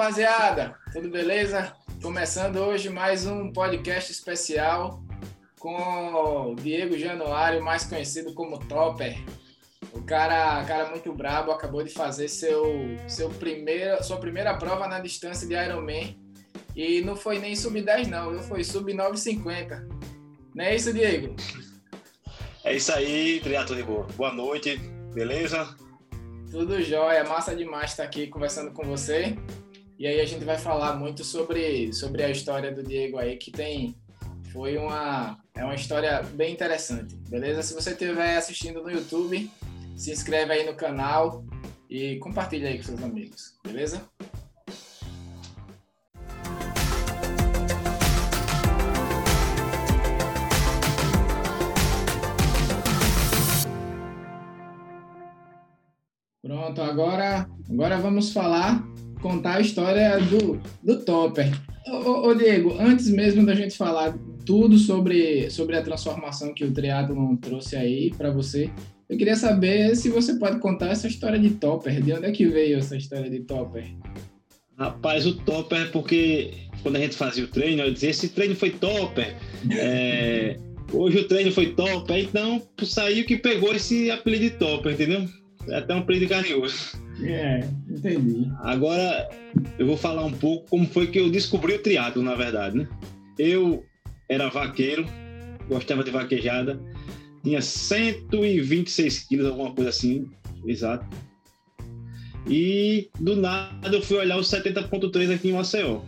rapaziada? Tudo beleza? Começando hoje mais um podcast especial com o Diego Januário, mais conhecido como Topper. O cara, cara muito brabo, acabou de fazer seu, seu primeiro, sua primeira prova na distância de Ironman. E não foi nem sub-10 não, foi sub-950. Não é isso, Diego? É isso aí, Triato de Boa. Boa noite, beleza? Tudo jóia, massa demais estar aqui conversando com você. E aí a gente vai falar muito sobre, sobre a história do Diego aí, que tem foi uma é uma história bem interessante, beleza? Se você estiver assistindo no YouTube, se inscreve aí no canal e compartilha aí com seus amigos, beleza? Pronto, agora, agora vamos falar, contar a história do, do Topper. Ô, ô, Diego, antes mesmo da gente falar tudo sobre, sobre a transformação que o triatlon trouxe aí para você, eu queria saber se você pode contar essa história de Topper. De onde é que veio essa história de Topper? Rapaz, o Topper porque quando a gente fazia o treino, eu dizia, esse treino foi Topper. É, hoje o treino foi Topper, então saiu que pegou esse apelido de Topper, entendeu? É até um apelido carinhoso. É, entendi. Agora eu vou falar um pouco como foi que eu descobri o triatlo, na verdade, né? Eu era vaqueiro, gostava de vaquejada, tinha 126 quilos, alguma coisa assim, exato. E do nada eu fui olhar o 70.3 aqui em Maceió.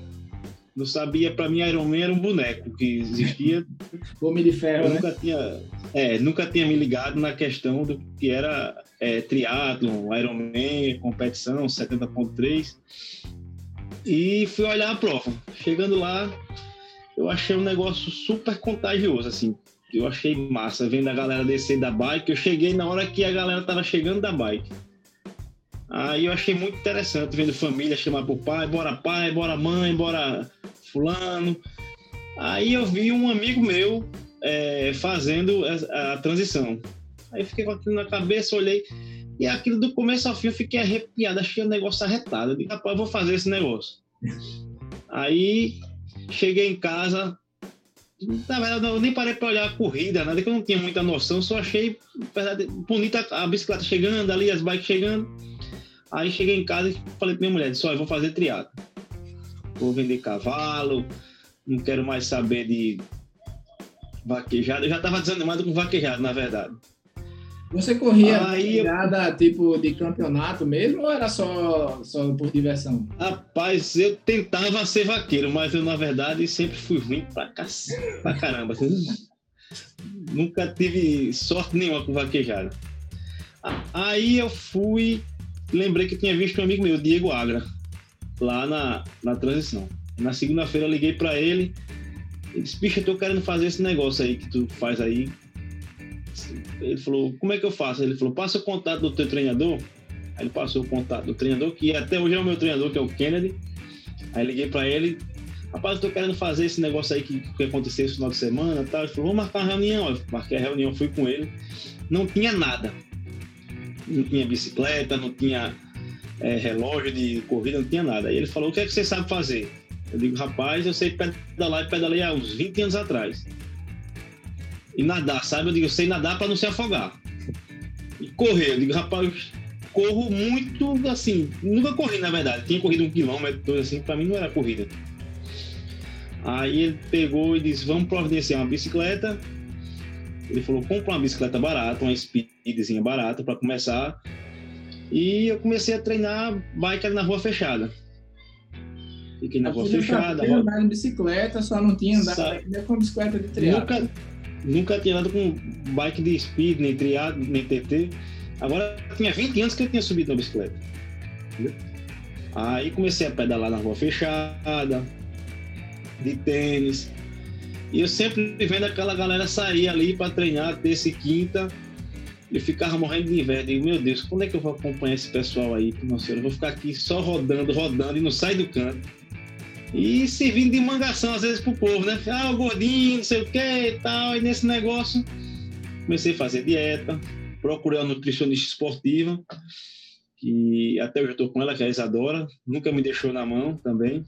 Não sabia, para mim Ironman era um boneco que existia. Homem de ferro, eu né? nunca tinha, é, nunca tinha me ligado na questão do que era é, triatlon, Ironman, competição, 70.3. E fui olhar a prova. Chegando lá, eu achei um negócio super contagioso, assim. Eu achei massa, vendo a galera descer da bike. Eu cheguei na hora que a galera tava chegando da bike. Aí eu achei muito interessante, vendo família chamar pro pai, bora pai, bora mãe, bora fulano. Aí eu vi um amigo meu é, fazendo a, a, transição. Aí eu fiquei com aquilo na cabeça, olhei, e aquilo do começo ao fim eu fiquei arrepiado, achei o negócio arretado. Eu disse, rapaz, eu vou fazer esse negócio. Aí cheguei em casa, na verdade, eu nem parei para olhar a corrida, nada que eu não tinha muita noção, só achei verdade, bonita a bicicleta chegando ali, as bikes chegando. Aí cheguei em casa e falei para minha mulher, disse, olha, vou fazer triatlo. Vou vender cavalo, não quero mais saber de vaquejada. Eu já estava desanimado com vaquejado, na verdade. Você corria aí eu... tipo de campeonato mesmo ou era só, só por diversão? Rapaz, eu tentava ser vaqueiro, mas eu na verdade sempre fui ruim pra, cac... pra caramba. Nunca tive sorte nenhuma com vaquejada. Aí eu fui, lembrei que tinha visto um amigo meu, Diego Agra, lá na, na transição. Na segunda-feira eu liguei para ele e disse: Bicho, eu tô querendo fazer esse negócio aí que tu faz aí ele falou, como é que eu faço? Ele falou, passa o contato do teu treinador. Aí ele passou o contato do treinador, que até hoje é o meu treinador, que é o Kennedy. Aí liguei para ele, rapaz, eu tô querendo fazer esse negócio aí que, que aconteceu esse final de semana tal. Ele falou, vamos marcar uma reunião. Eu marquei a reunião, fui com ele. Não tinha nada. Não tinha bicicleta, não tinha é, relógio de corrida, não tinha nada. Aí ele falou, o que é que você sabe fazer? Eu digo, rapaz, eu sei pedalar e pedalei há uns 20 anos atrás e nadar, sabe? Eu digo, eu sei nadar para não se afogar. E correr, eu digo, rapaz, corro muito assim, nunca corri na verdade, tinha corrido um quilômetro, assim, para mim não era corrida. Aí ele pegou e disse, vamos providenciar uma bicicleta. Ele falou, compra uma bicicleta barata, uma speedzinha barata para começar. E eu comecei a treinar bike na rua fechada. Fiquei na rua fechada. Eu andava em bicicleta, só não tinha andado com bicicleta de triatlo. Nunca, Nunca tinha andado com bike de speed, nem triado, nem TT. Agora tinha 20 anos que eu tinha subido na bicicleta. Entendeu? Aí comecei a pedalar na rua fechada, de tênis. E eu sempre vendo aquela galera sair ali para treinar terça e quinta. Eu ficava morrendo de inveja. Digo, meu Deus, quando é que eu vou acompanhar esse pessoal aí? Nossa, eu vou ficar aqui só rodando, rodando e não sai do canto e servindo de mangação às vezes pro povo, né? Ah, o gordinho, não sei o que e tal. E nesse negócio, comecei a fazer dieta, procurei uma nutricionista esportiva, que até hoje eu estou com ela, que é a Isadora, nunca me deixou na mão também.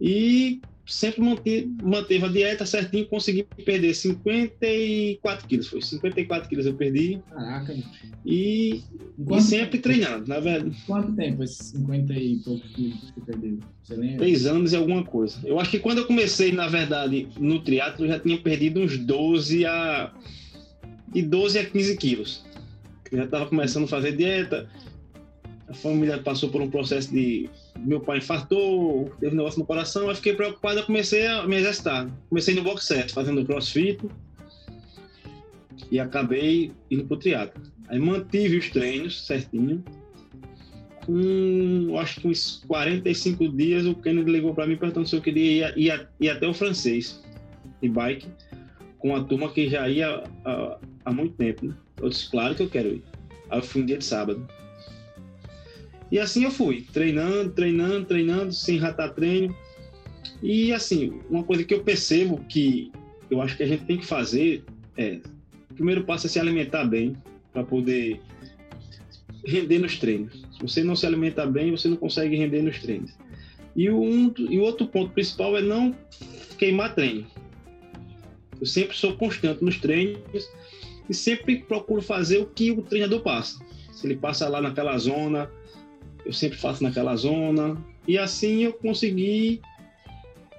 E sempre manteve, manteve a dieta certinho, consegui perder 54 quilos, foi 54 quilos eu perdi. Caraca. E, e sempre treinando, na verdade. Quanto tempo esses 50 e poucos quilos que você perdeu? Você lembra? Três anos e alguma coisa. Eu acho que quando eu comecei, na verdade, no triatlo, eu já tinha perdido uns 12 a... de 12 a 15 quilos. Eu já estava começando a fazer dieta, a família passou por um processo de meu pai infartou, teve um negócio no coração, eu fiquei preocupado, eu comecei a me exercitar. Comecei no box set, fazendo crossfit e acabei indo pro triatlo. Aí mantive os treinos certinho. Com, acho que uns 45 dias, o Kennedy ligou para mim perguntando se eu queria ir, ir, ir, até o francês de bike com a turma que já ia há, muito tempo. Né? Eu disse, claro que eu quero ir. Aí eu fui um dia de sábado. E assim eu fui, treinando, treinando, treinando, sem ratar treino. E assim, uma coisa que eu percebo que eu acho que a gente tem que fazer é: o primeiro passo é se alimentar bem, para poder render nos treinos. Se você não se alimentar bem, você não consegue render nos treinos. E o, um, e o outro ponto principal é não queimar treino. Eu sempre sou constante nos treinos e sempre procuro fazer o que o treinador passa. Se ele passa lá naquela zona, eu sempre faço naquela zona. E assim eu consegui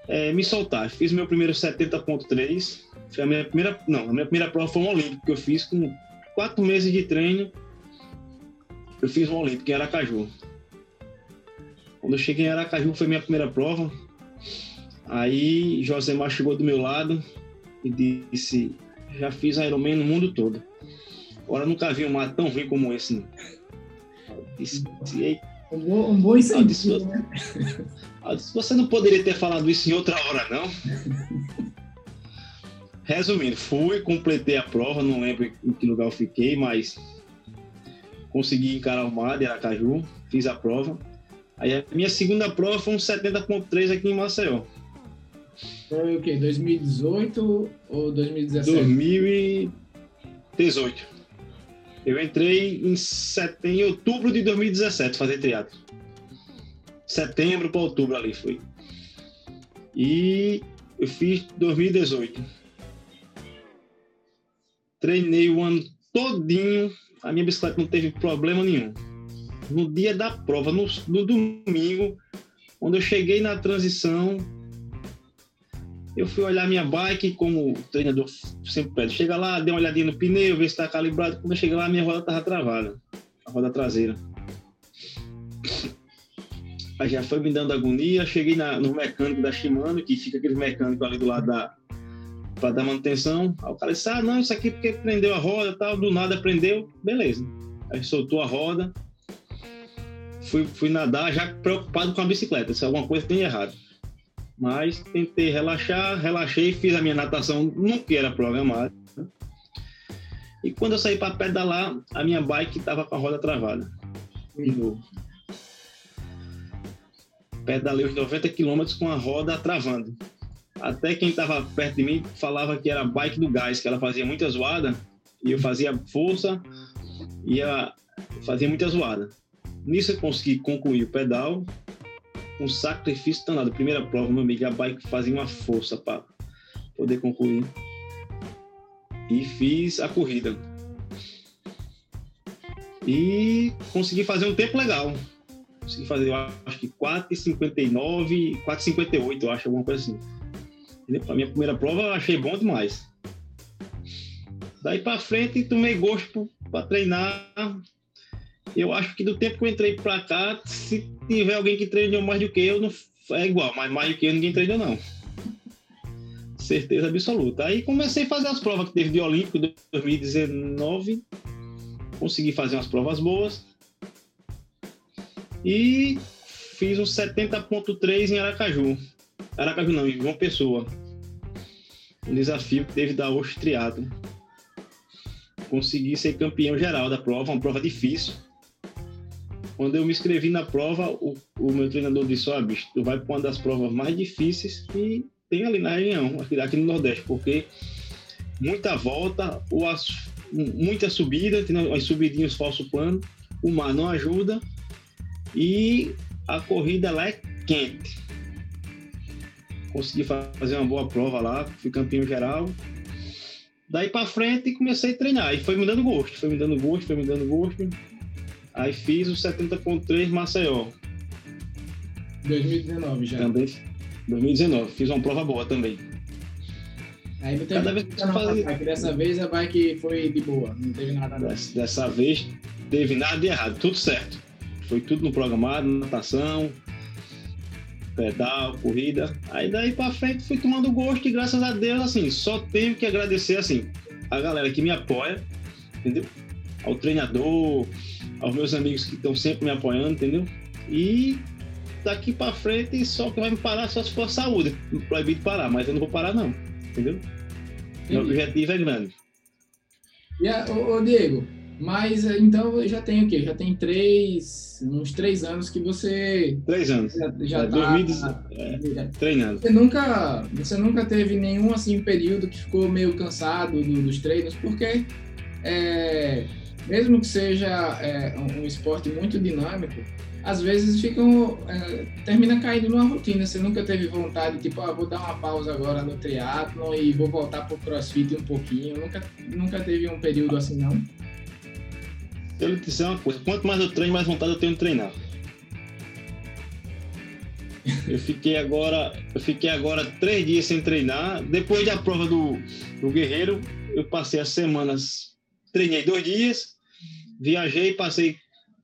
é, me soltar. Fiz meu primeiro 70.3. Foi a minha primeira. Não, a minha primeira prova foi um Olímpico que eu fiz com quatro meses de treino. Eu fiz um Olímpico em Aracaju. Quando eu cheguei em Aracaju foi minha primeira prova. Aí Josemar chegou do meu lado e disse: Já fiz Ironman no mundo todo. Agora nunca vi um mar tão ruim como esse. Não. Disse, um bom, um bom incentivo, né? Você não poderia ter falado isso em outra hora, não? Resumindo, fui, completei a prova, não lembro em que lugar eu fiquei, mas consegui encarar o mar de Aracaju, fiz a prova. Aí a minha segunda prova foi um 70.3 aqui em Maceió. Foi o quê? 2018 ou 2017? 2018. Eu entrei em, setembro, em outubro de 2017 fazer teatro. Setembro para outubro ali foi. E eu fiz 2018. Treinei o ano todinho. A minha bicicleta não teve problema nenhum. No dia da prova, no, no domingo, quando eu cheguei na transição, eu fui olhar minha bike, como o treinador sempre pede. Chega lá, dê uma olhadinha no pneu, ver se está calibrado. Quando eu cheguei lá, minha roda estava travada. A roda traseira. Aí já foi me dando agonia. Cheguei na, no mecânico da Shimano, que fica aquele mecânico ali do lado da. para dar manutenção. Aí o cara disse: Ah, não, isso aqui porque prendeu a roda tal. Do nada prendeu. Beleza. Aí soltou a roda. Fui, fui nadar já preocupado com a bicicleta. Se alguma coisa tem errado. Mas tentei relaxar, relaxei, fiz a minha natação no que era programado. E quando eu saí para pedalar, a minha bike estava com a roda travada. De novo. Pedalei os 90 km com a roda travando. Até quem estava perto de mim falava que era a bike do gás, que ela fazia muita zoada. E eu fazia força, ia fazia muita zoada. Nisso eu consegui concluir o pedal, um sacrifício danado. Primeira prova, meu amigo, a bike fazia uma força para poder concluir. E fiz a corrida. E consegui fazer um tempo legal. Consegui fazer, eu acho que 4,59, 4,58, eu acho, alguma coisa assim. A minha primeira prova eu achei bom demais. Daí para frente, tomei gosto para treinar eu acho que do tempo que eu entrei para cá, se tiver alguém que treinou mais do que eu, não, é igual, mas mais do que eu ninguém treinou, não. Certeza absoluta. Aí comecei a fazer as provas que teve de Olímpico de 2019. Consegui fazer umas provas boas. E fiz um 70.3 em Aracaju. Aracaju não, em João Pessoa. Um desafio que teve da Oxo Triatlo. Consegui ser campeão geral da prova, uma prova difícil quando eu me inscrevi na prova, o, o meu treinador disse: Ó, bicho, tu vai para uma das provas mais difíceis que tem ali na região, aqui, aqui no Nordeste, porque muita volta, as, muita subida, tem as subidinhas falso plano, o mar não ajuda e a corrida lá é quente. Consegui fazer uma boa prova lá, fui campeão geral. Daí para frente comecei a treinar e foi me dando gosto, foi me dando gosto, foi me dando gosto. Aí fiz o 70.3 Maceió. 2019 já. Também 2019, fiz uma prova boa também. Aí não teve Cada vez que fazia... bike. Dessa vez a bike foi de boa, não teve nada. Dessa, dessa vez teve nada de errado, tudo certo. Foi tudo no programado, natação, pedal, corrida. Aí daí pra frente fui tomando gosto e graças a Deus, assim, só tenho que agradecer, assim, a galera que me apoia, entendeu? Ao treinador, aos meus amigos que estão sempre me apoiando, entendeu? E daqui para frente só que vai me parar só se for saúde. Proibido parar, mas eu não vou parar não. Entendeu? Meu objetivo é grande. A, ô, ô, Diego, mas eh, então já tem o quê? Já tem três, uns três anos que você. Três anos. Já, já é, tá 2000, é, treinando. Você nunca, você nunca teve nenhum assim período que ficou meio cansado do, dos treinos, porque é, mesmo que seja é, um esporte muito dinâmico, às vezes ficam é, termina caindo numa rotina. Você nunca teve vontade, tipo, ah, vou dar uma pausa agora no triatlo e vou voltar pro CrossFit um pouquinho. Nunca, nunca teve um período assim, não? Eu lhe dizer uma coisa, quanto mais eu treino, mais vontade eu tenho de treinar. Eu fiquei agora, eu fiquei agora três dias sem treinar. Depois da prova do, do Guerreiro, eu passei as semanas, treinei dois dias, viajei, passei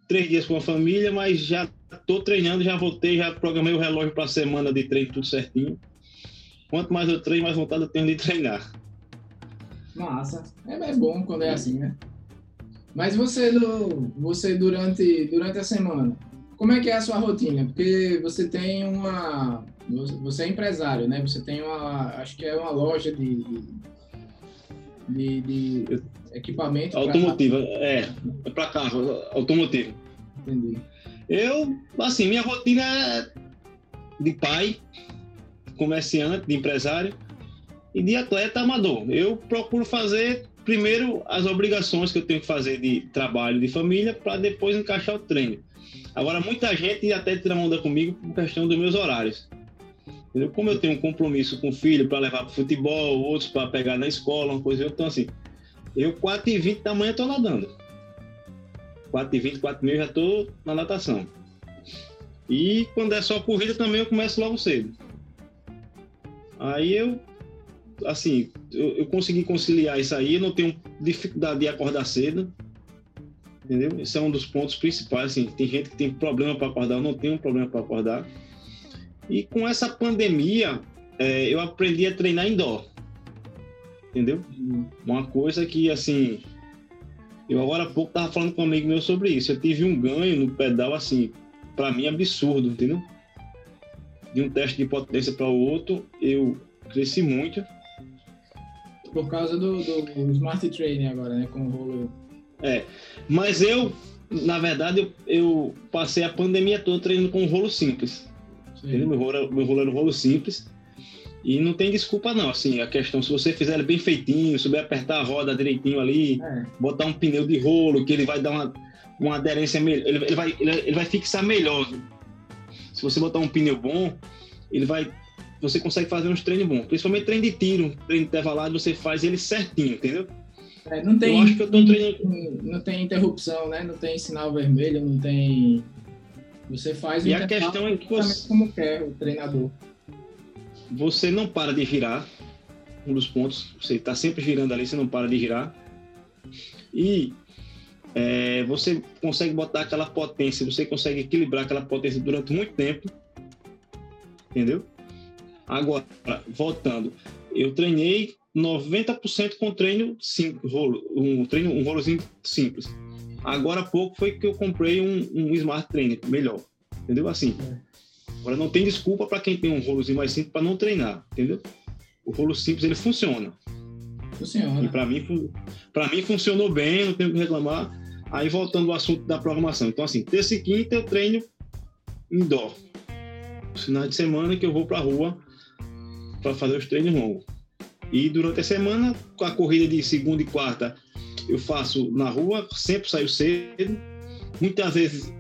três dias com a família, mas já estou treinando, já voltei, já programei o relógio para a semana de treino, tudo certinho. Quanto mais eu treino, mais vontade eu tenho de treinar. Massa. É, é bom quando é assim, né? Mas você, você durante, durante a semana, como é que é a sua rotina? Porque você tem uma. Você é empresário, né? Você tem uma. Acho que é uma loja de. de, de equipamento. Automotiva, é. É para carro, automotivo. Entendi. Eu, assim, minha rotina é de pai, comerciante, de empresário e de atleta amador. Eu procuro fazer primeiro as obrigações que eu tenho que fazer de trabalho, de família, para depois encaixar o treino. Agora, muita gente até tira onda comigo por questão dos meus horários. Entendeu? Como eu tenho um compromisso com o filho para levar para futebol, outros para pegar na escola, uma coisa, então assim, eu 4h20 da manhã estou nadando. 4h20, 4h30 já estou na natação. E quando é só corrida também eu começo logo cedo. Aí eu, assim, eu, eu consegui conciliar isso aí, eu não tenho dificuldade de acordar cedo. Entendeu? Esse é um dos pontos principais. Assim, tem gente que tem problema para acordar, eu não tenho problema para acordar. E com essa pandemia, é, eu aprendi a treinar indoor entendeu? Uma coisa que, assim, eu agora há pouco tava falando com um amigo meu sobre isso. Eu tive um ganho no pedal, assim, para mim absurdo, entendeu? De um teste de potência para o outro, eu cresci muito. Por causa do, do Smart Training agora, né? Com o rolo. É, mas eu, na verdade, eu, eu passei a pandemia toda treinando com um rolo simples. Meu rolo, meu rolo era um rolo simples. E não tem desculpa, não. Assim, a questão, se você fizer ele bem feitinho, souber apertar a roda direitinho ali, é. botar um pneu de rolo, que ele vai dar uma, uma aderência melhor, ele, ele, vai, ele, ele vai fixar melhor. Se você botar um pneu bom, ele vai. Você consegue fazer uns treinos bons. Principalmente treino de tiro, treino intervalado, você faz ele certinho, entendeu? É, não tem, eu acho que eu tô treinando... não tem interrupção, né? Não tem sinal vermelho, não tem. Você faz o e a questão é que você... como quer o treinador você não para de girar. Um dos pontos, você está sempre girando ali, você não para de girar. E é, você consegue botar aquela potência, você consegue equilibrar aquela potência durante muito tempo. Entendeu? Agora, voltando, eu treinei 90% com treino rolo, um treino, um rolozinho simples. Agora há pouco foi que eu comprei um, um Smart Trainer melhor. Entendeu? Assim, é. Agora não tem desculpa para quem tem um rolozinho mais simples para não treinar, entendeu? O rolo simples ele funciona. Funciona. E para mim, para mim funcionou bem, não tenho que reclamar. Aí voltando ao assunto da programação. Então assim, terça e quinta eu treino indoor. Final de semana que eu vou para a rua para fazer os treinos longos. E durante a semana, com a corrida de segunda e quarta, eu faço na rua, sempre saio cedo. muitas vezes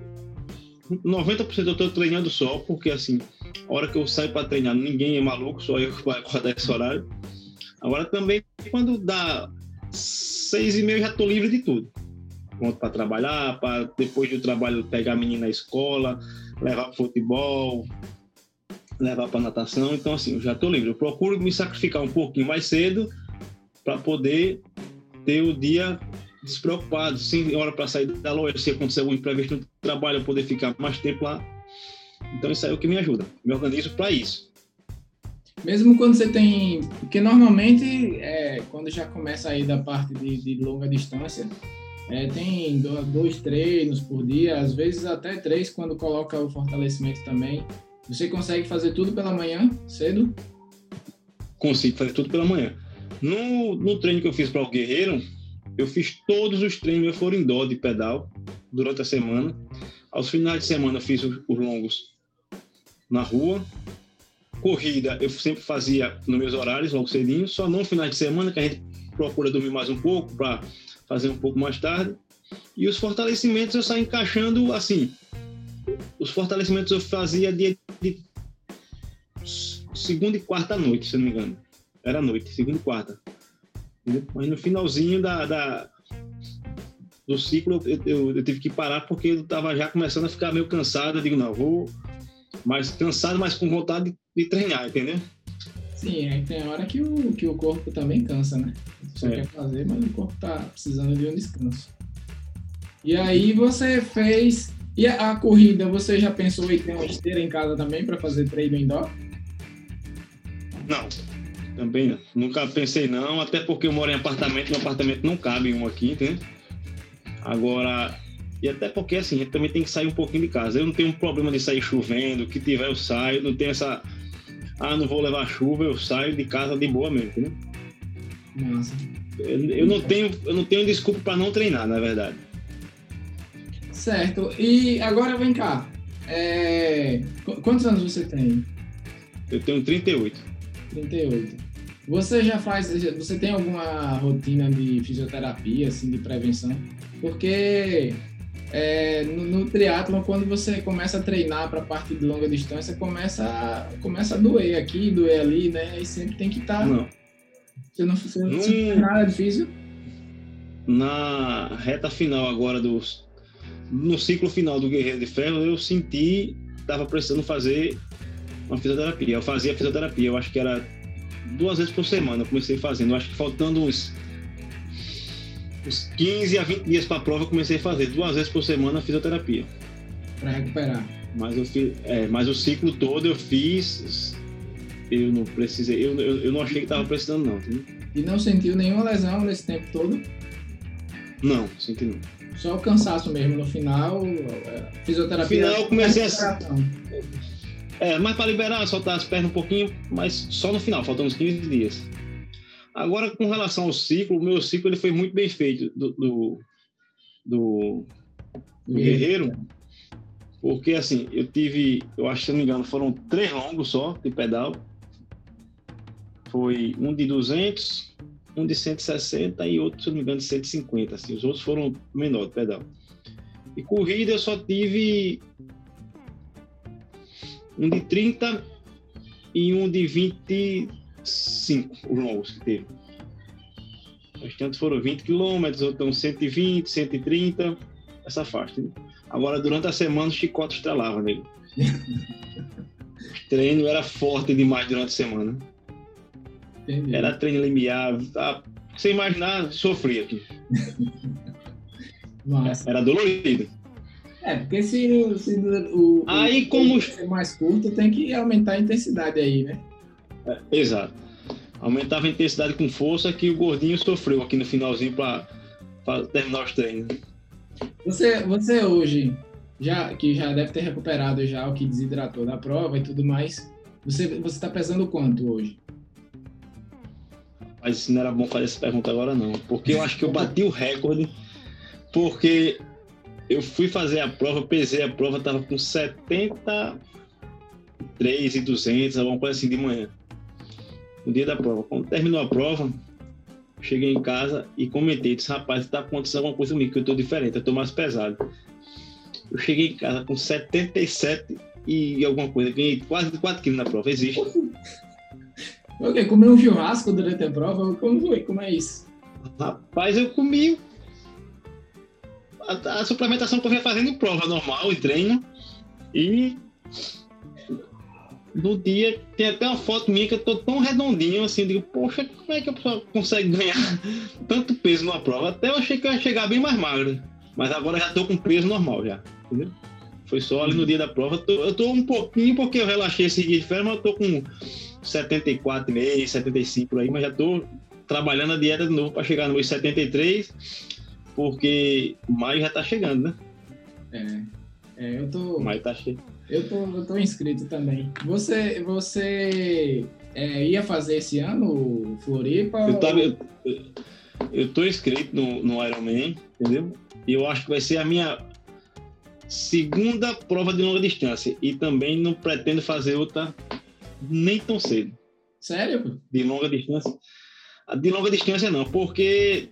90% eu estou treinando só, porque assim, a hora que eu saio para treinar, ninguém é maluco, só eu que vou acordar esse horário. Agora também, quando dá seis e meia, já estou livre de tudo. Pronto para trabalhar, para depois do trabalho pegar a menina na escola, levar para futebol, levar para natação. Então, assim, eu já estou livre. Eu procuro me sacrificar um pouquinho mais cedo para poder ter o dia despreocupado, sem hora para sair da loja, se acontecer algum imprevisto no trabalho, eu poder ficar mais tempo lá. Então isso aí é o que me ajuda. Me organizo para isso. Mesmo quando você tem. Porque normalmente, é, quando já começa aí da parte de, de longa distância, é, tem dois treinos por dia, às vezes até três quando coloca o fortalecimento também. Você consegue fazer tudo pela manhã, cedo? Consigo fazer tudo pela manhã. No, no treino que eu fiz para o Guerreiro, eu fiz todos os treinos, eu foram indoor de pedal durante a semana. Aos finais de semana eu fiz os, os longos na rua. Corrida eu sempre fazia nos meus horários, logo cedinho, só não finais de semana, que a gente procura dormir mais um pouco para fazer um pouco mais tarde. E os fortalecimentos eu saio encaixando assim. Os fortalecimentos eu fazia dia de segunda e quarta noite, se não me engano. Era noite, segunda e quarta. Mas no finalzinho da, da do ciclo eu, eu, eu, tive que parar porque eu estava já começando a ficar meio cansado. Eu digo, não, vou mais cansado, mas com vontade de, de treinar, entendeu? Sim, aí tem hora que o, que o corpo também cansa, né? Você é. quer fazer, mas o corpo está precisando de um descanso. E aí você fez. E a, a corrida, você já pensou em ter uma esteira em casa também para fazer treino indoor? Não, também não. Nunca pensei não, até porque eu moro em apartamento, no apartamento não cabe um aqui, entendeu? Agora, e até porque assim, a gente também tem que sair um pouquinho de casa. Eu não tenho um problema de sair chovendo, que tiver eu saio, não tenho essa. Ah, não vou levar chuva, eu saio de casa de boa mesmo, entendeu? Nossa. Eu, eu não tenho, eu não tenho desculpa para não treinar, na verdade. Certo. E agora vem cá. É... Quantos anos você tem? Eu tenho 38. 38. Você já faz, você tem alguma rotina de fisioterapia, assim, de prevenção? Porque é, no, no triatlon, quando você começa a treinar para parte de longa distância, começa a, começa a doer aqui, doer ali, né? E sempre tem que estar. Tá, não. Você não, tem nada de físico? Na reta final agora dos. No ciclo final do Guerreiro de Ferro, eu senti, estava precisando fazer uma fisioterapia. Eu fazia fisioterapia, eu acho que era duas vezes por semana. Eu comecei fazendo, eu acho que faltando uns, uns 15 a 20 dias para a prova, eu comecei a fazer duas vezes por semana fisioterapia. Para recuperar. Mas, eu fiz, é, mas o ciclo todo eu fiz. Eu não precisei, eu, eu, eu não achei que estava precisando, não. Entendeu? E não sentiu nenhuma lesão nesse tempo todo? Não, senti não. Só o cansaço mesmo no final, é, fisioterapia. No final eu comecei a. É, mas para liberar, soltar as pernas um pouquinho, mas só no final, faltando uns 15 dias. Agora, com relação ao ciclo, o meu ciclo ele foi muito bem feito do, do, do, do Guerreiro, porque assim, eu tive, eu acho que se não me engano, foram três longos só de pedal. Foi um de 200, um de 160 e outro, se não me engano, de 150. Assim, os outros foram menor de pedal. E corrida eu só tive um de 30 e um de 25, os longos que teve. Os tantos foram 20 quilômetros, outros 120, 130, essa faixa. Né? Agora, durante a semana, os chicotes estralavam nele. o treino era forte demais durante a semana. Entendi. Era treino limiar. Tá? Sem imaginar, sofria aqui. Era dolorido. É, porque se, se o, aí, o como... ser mais curto, tem que aumentar a intensidade aí, né? É, exato. Aumentava a intensidade com força que o gordinho sofreu aqui no finalzinho para terminar os treinos. Você, você hoje, já que já deve ter recuperado já o que desidratou da prova e tudo mais, você você está pesando quanto hoje? Mas não era bom fazer essa pergunta agora não, porque eu acho que eu bati o recorde, porque eu fui fazer a prova, pesei a prova, tava com 73 e 200, alguma coisa assim de manhã. No dia da prova. Quando terminou a prova, cheguei em casa e comentei, disse, rapaz, tá acontecendo alguma coisa comigo, que eu tô diferente, eu tô mais pesado. Eu cheguei em casa com 77 e alguma coisa. Ganhei quase 4 quilos na prova. Existe. Ok, comeu um churrasco durante a prova? Como foi? Como é isso? Rapaz, eu comi a, a suplementação que eu vinha fazendo em prova normal, em treino. E no dia tem até uma foto minha que eu tô tão redondinho assim, eu digo, poxa, como é que a pessoa consegue ganhar tanto peso numa prova? Até eu achei que eu ia chegar bem mais magro, mas agora já tô com peso normal já, entendeu? Foi só ali no dia da prova. Eu tô, eu tô um pouquinho, porque eu relaxei esse dia de férias, mas eu tô com 74,5, 75 por aí, mas já tô trabalhando a dieta de novo para chegar nos 73, porque maio já tá chegando, né? É, é eu tô. Maio tá cheio. Eu tô, eu tô inscrito também. Você, você é, ia fazer esse ano Floripa? Eu, tava, eu, eu tô inscrito no, no Ironman, entendeu? E eu acho que vai ser a minha segunda prova de longa distância. E também não pretendo fazer outra nem tão cedo. Sério? De longa distância. De longa distância não, porque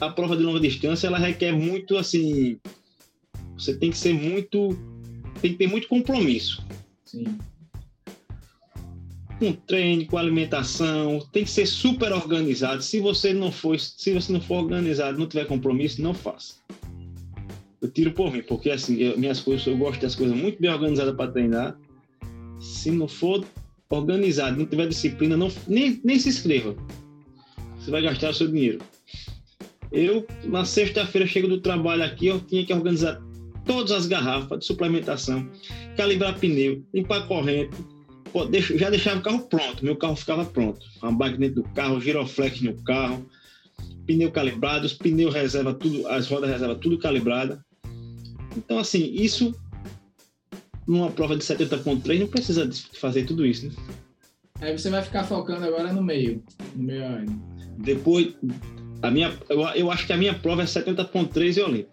a prova de longa distância ela requer muito assim. Você tem que ser muito. Tem que ter muito compromisso. Sim. Com treino, com alimentação, tem que ser super organizado. Se você não for, se você não for organizado, não tiver compromisso, não faça. Eu tiro por mim, porque assim, eu, minhas coisas, eu gosto das coisas muito bem organizadas para treinar. Se não for organizado, não tiver disciplina, não, nem, nem se inscreva. Você vai gastar o seu dinheiro. Eu, na sexta-feira, chego do trabalho aqui, eu tinha que organizar todas as garrafas de suplementação, calibrar pneu, limpar corrente, já deixava o carro pronto, meu carro ficava pronto. Uma bike dentro do carro, giroflex no carro, pneu calibrado, os pneus reserva, tudo, as rodas reserva, tudo calibrada. Então, assim, isso numa prova de 70.3 não precisa fazer tudo isso, né? Aí você vai ficar focando agora no meio, no meio aéreo. Depois, a minha, eu, eu acho que a minha prova é 70.3 e olímpico.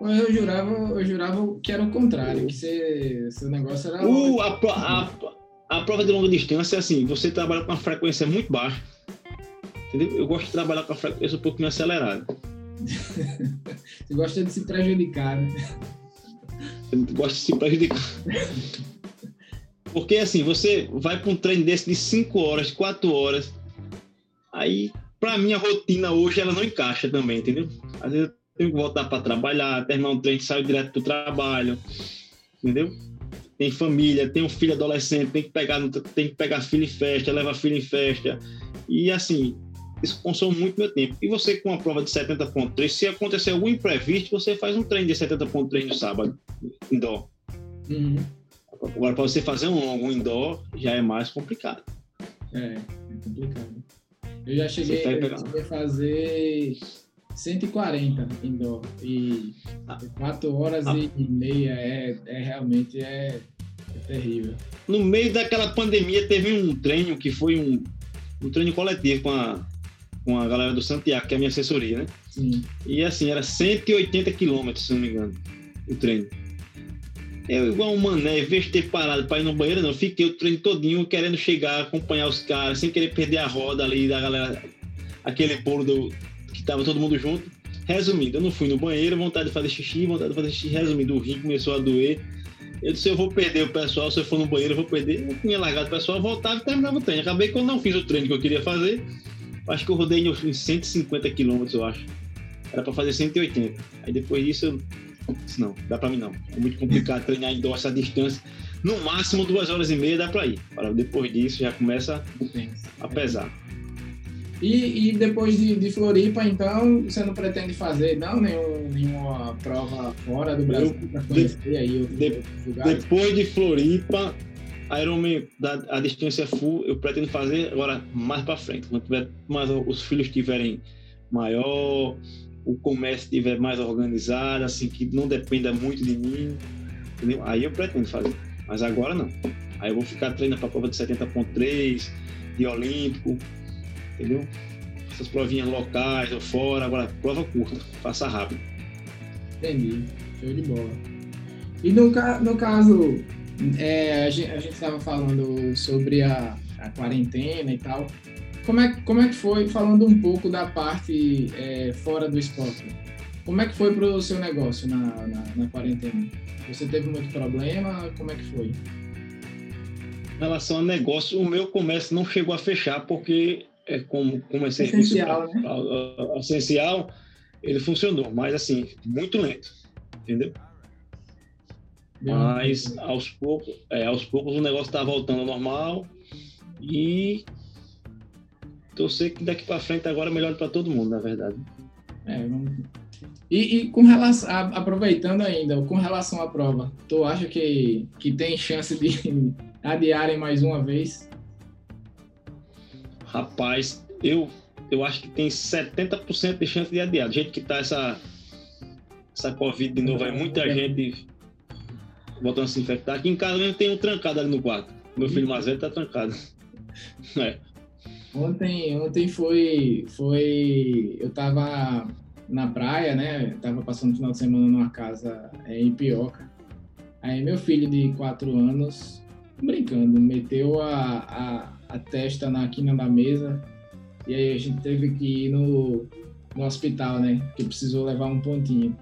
Eu jurava, eu jurava que era o contrário, que você, seu negócio era. Uh, a, a, a, prova de longa distância é assim, você trabalha com uma frequência muito baixa. Entendeu? Eu gosto de trabalhar com a frequência um pouquinho acelerada. você gosta de se prejudicar, né? Eu gosto de se prejudicar. Porque assim, você vai para um treino desse de 5 horas, 4 horas. Aí, para mim, a rotina hoje ela não encaixa também, entendeu? Às vezes eu tenho que voltar para trabalhar, terminar um treino, saio direto do trabalho, entendeu? Tem família, tem um filho adolescente, tem que pegar, tem que pegar filho em festa, levar filho em festa. E assim, isso consome muito meu tempo. E você com uma prova de 70.3, se acontecer algum imprevisto, você faz um treino de 70.3 no sábado, indoor. Uhum. Agora, para você fazer um longo indoor, já é mais complicado. É, é complicado. Eu já cheguei, eu cheguei a fazer 140 indoor e 4 ah. horas ah. e meia é, é realmente é, é, terrível. No meio daquela pandemia teve um treino que foi um, um treino coletivo com a, com a galera do Santiago, que é a minha assessoria, né? Sim. E assim, era 180 quilômetros, se não me engano, o treino. Eu, igual um mané, em vez de ter parado para ir no banheiro, não, fiquei o treino todinho querendo chegar, acompanhar os caras, sem querer perder a roda ali da galera, aquele bolo do, que tava todo mundo junto. Resumindo, eu não fui no banheiro, vontade de fazer xixi, vontade de fazer xixi, resumindo, o rim começou a doer. Eu disse, eu vou perder o pessoal, se eu for no banheiro, eu vou perder. Eu tinha largado o pessoal, voltava e terminava o treino. Acabei que eu não fiz o treino que eu queria fazer, Acho que eu rodei uns 150 quilômetros, eu acho. Era para fazer 180. Aí depois disso eu disse, não, dá para mim não. É muito complicado treinar em essa distância. No máximo duas horas e meia dá para ir. Para depois disso já começa a pesar. E, e depois de, de, Floripa, então, você não pretende fazer não nenhum, nenhuma prova fora do Brasil para conhecer de, aí outros, de, lugares? Depois de Floripa, Ironman, da, a distância full, eu pretendo fazer agora mais para frente. Quando tiver mais, os filhos tiverem maior, o comércio estiver mais organizado, assim, que não dependa muito de mim, entendeu? Aí eu pretendo fazer. Mas agora não. Aí eu vou ficar treinando para a prova de 70.3, de Olímpico, entendeu? Essas provinhas locais ou fora, agora prova curta, faça rápido. Entendi. Show de bola. E no, no caso, é, a gente estava falando sobre a, a, quarentena e tal. Como é, como é que foi, falando um pouco da parte é, fora do esporte? Como é que foi para o seu negócio na, na, na, quarentena? Você teve muito problema? Como é que foi? Em relação ao negócio, o meu comércio não chegou a fechar porque é como, como é serviço essencial, pra, né? essencial, ele funcionou, mas assim, muito lento, entendeu? Mas aos poucos, é, aos poucos o negócio está voltando ao normal e sei que daqui para frente agora é melhor para todo mundo, na verdade. É, vamos... e, e, com relação, aproveitando ainda, com relação à prova, tu acha que, que tem chance de adiarem mais uma vez? Rapaz, eu, eu acho que tem 70% de chance de adiar. Do jeito que tá essa, essa Covid de novo, é muita gente voltando a se infectar. Aqui em casa mesmo tem um trancado ali no quarto. Meu filho mais velho tá trancado. É. Ontem, ontem foi, foi. Eu tava na praia, né? tava passando o final de semana numa casa é, em Pioca. Aí meu filho de 4 anos, brincando, meteu a, a, a, testa na quina da mesa. E aí a gente teve que ir no, no hospital, né? Que precisou levar um pontinho.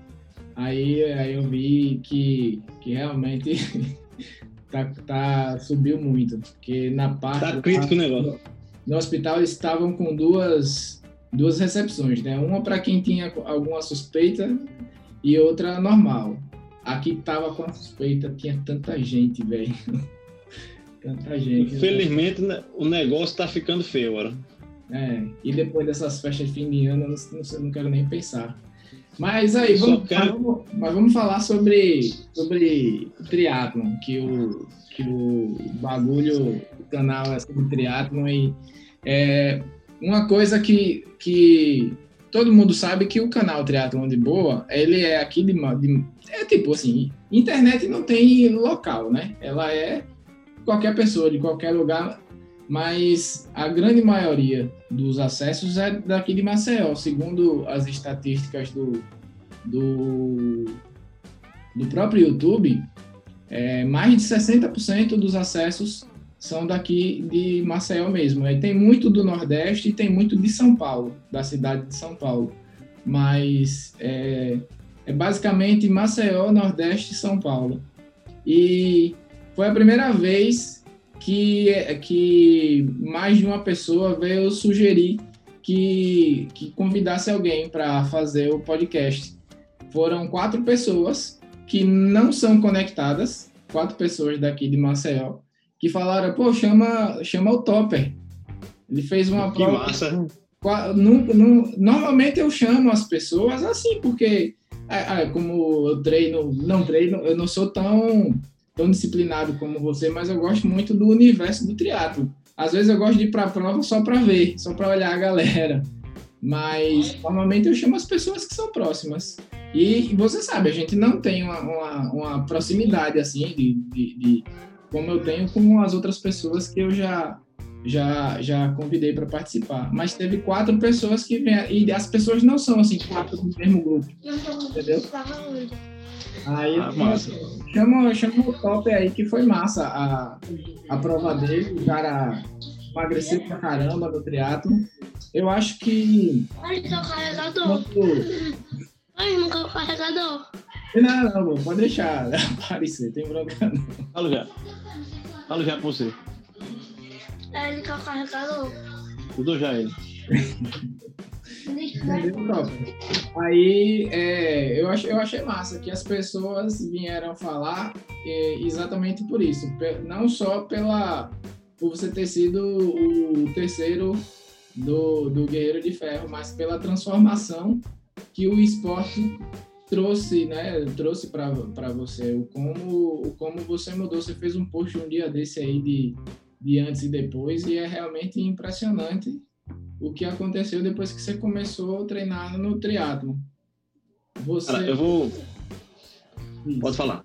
Aí, aí eu vi que, que realmente tá, tá, subiu muito. Porque na parte. Tá crítico o negócio. No hospital eles estavam com duas, duas recepções, né? Uma para quem tinha alguma suspeita e outra normal. Aqui tava com a suspeita, tinha tanta gente, velho. tanta gente. Infelizmente, né? o negócio tá ficando feio agora. É, e depois dessas festas de fim de ano, eu não, não quero nem pensar. Mas aí, vamos, quero... mas vamos, mas vamos, falar sobre, sobre o triatlon, que o, que o bagulho, o canal é sobre triatlon e é uma coisa que, que todo mundo sabe que o canal Triatlon de Boa, ele é aqui de, de é tipo assim, internet não tem local, né? Ela é qualquer pessoa de qualquer lugar mas a grande maioria dos acessos é daqui de Maceió, segundo as estatísticas do, do, do próprio YouTube, é, mais de 60% dos acessos são daqui de Maceió mesmo. E tem muito do Nordeste e tem muito de São Paulo, da cidade de São Paulo. Mas é, é basicamente Maceió, Nordeste e São Paulo. E foi a primeira vez que, que mais de uma pessoa veio sugerir que, que convidasse alguém para fazer o podcast. Foram quatro pessoas que não são conectadas, quatro pessoas daqui de Maceió, que falaram, pô, chama, chama o Topper. Ele fez uma que prova. massa. normalmente eu chamo as pessoas assim, porque é, é, como eu treino, não treino, eu não sou tão tão disciplinado como você, mas eu gosto muito do universo do triatlo. Às vezes eu gosto de ir para a prova só para ver, só para olhar a galera. Mas normalmente eu chamo as pessoas que são próximas. E você sabe, a gente não tem uma, uma, uma proximidade assim de, de, de, como eu tenho com as outras pessoas que eu já já já convidei para participar. Mas teve quatro pessoas que vieram e as pessoas não são assim quatro do mesmo grupo, entendeu? Aí ah, chama, chama o top aí que foi massa a, a prova dele, o cara emagreceu pra caramba no triatlo. Eu acho que. Ai, seu carregador. Ai, nunca o carregador. Não, não, não, pode deixar aparecer, tem não. Fala já. Fala já pra você. É, ele quer o carregador. Tudo já ele. Aí é, eu, ach, eu achei massa que as pessoas vieram falar é, exatamente por isso. Não só pela, por você ter sido o terceiro do, do Guerreiro de Ferro, mas pela transformação que o esporte trouxe, né? Trouxe para você. O como, o como você mudou. Você fez um post um dia desse aí de, de antes e depois, e é realmente impressionante o que aconteceu depois que você começou a treinar no triatlo. Você... Cara, eu vou. Isso. Pode falar.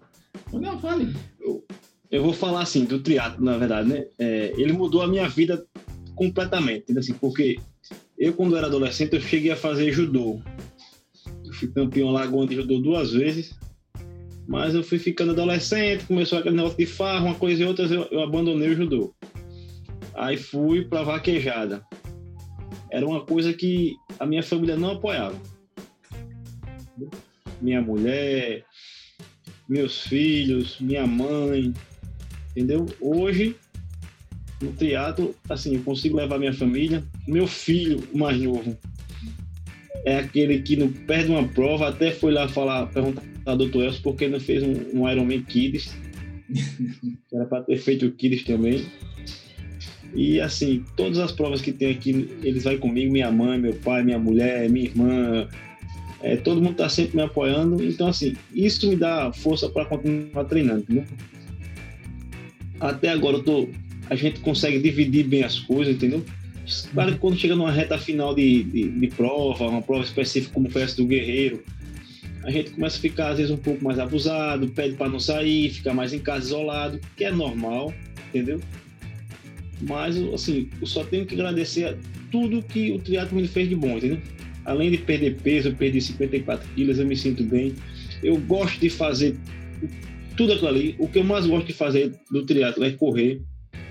Não, fale. Eu, eu vou falar assim do triatlo, na verdade, né? É, ele mudou a minha vida completamente, assim, porque eu quando era adolescente eu cheguei a fazer judô. Eu fui campeão lagoa de judô duas vezes, mas eu fui ficando adolescente, começou aquele negócio de farra, uma coisa e outra, eu, eu abandonei o judô. Aí fui para vaquejada era uma coisa que a minha família não apoiava. Minha mulher, meus filhos, minha mãe, entendeu? Hoje, no teatro, assim, eu consigo levar minha família. Meu filho mais novo é aquele que não perde uma prova, até foi lá falar, perguntar ao doutor Elcio por que não fez um, um Ironman Kids. Era para ter feito o Kids também. E assim, todas as provas que tem aqui, eles vão comigo, minha mãe, meu pai, minha mulher, minha irmã, é, todo mundo está sempre me apoiando. Então, assim, isso me dá força para continuar treinando. Né? Até agora, tô, a gente consegue dividir bem as coisas, entendeu? Claro que quando chega numa reta final de, de, de prova, uma prova específica como foi essa do Guerreiro, a gente começa a ficar, às vezes, um pouco mais abusado, pede para não sair, ficar mais em casa isolado, que é normal, entendeu? Mas, assim, eu só tenho que agradecer a tudo que o triatlo me fez de bom, entendeu? Além de perder peso, eu perdi 54 quilos, eu me sinto bem. Eu gosto de fazer tudo aquilo ali. O que eu mais gosto de fazer do triatlo é correr.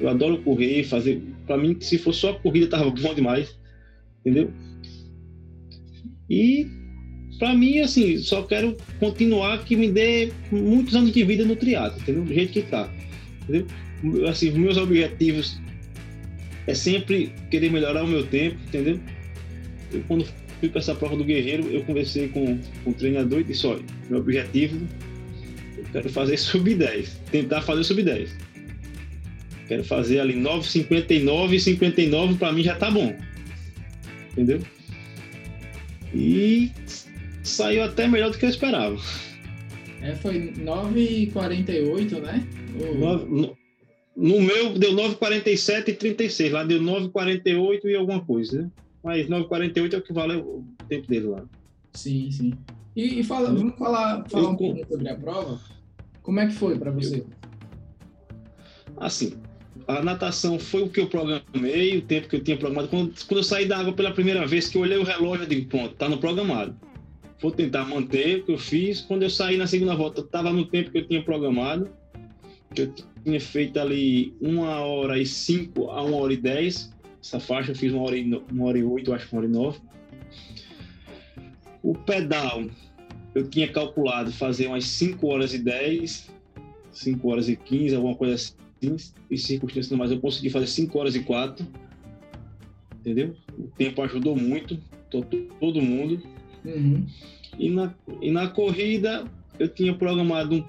Eu adoro correr, fazer. Para mim, se fosse só corrida, tava bom demais, entendeu? E para mim, assim, só quero continuar que me dê muitos anos de vida no triatlo, entendeu? Do jeito que tá, entendeu? Assim, meus objetivos é sempre querer melhorar o meu tempo, entendeu? Eu, quando fui para essa prova do Guerreiro, eu conversei com, com o treinador e disse: olha, meu objetivo, eu quero fazer sub-10, tentar fazer sub-10. Quero fazer ali 9,59 e 59 para mim já tá bom. Entendeu? E saiu até melhor do que eu esperava. É, foi 9,48, né? O... 9, no meu deu 9,47 e 36. Lá deu 9,48 e alguma coisa, né? Mas 9,48 é o que vale o tempo dele lá. Sim, sim. E, e fala, vamos falar, falar um pouco sobre a prova. Como é que foi para você? Assim, a natação foi o que eu programei, o tempo que eu tinha programado. Quando, quando eu saí da água pela primeira vez, que eu olhei o relógio, eu digo, pronto, tá no programado. Vou tentar manter o que eu fiz. Quando eu saí na segunda volta, estava no tempo que eu tinha programado eu tinha feito ali uma hora e cinco a uma hora e dez. Essa faixa eu fiz uma hora e, uma hora e oito, acho que uma hora e nove. O pedal eu tinha calculado fazer umas 5 horas e 10, 5 horas e 15, alguma coisa assim. Em circunstâncias mais, eu consegui fazer 5 horas e 4. Entendeu? O tempo ajudou muito, todo mundo. Uhum. E, na, e na corrida eu tinha programado um,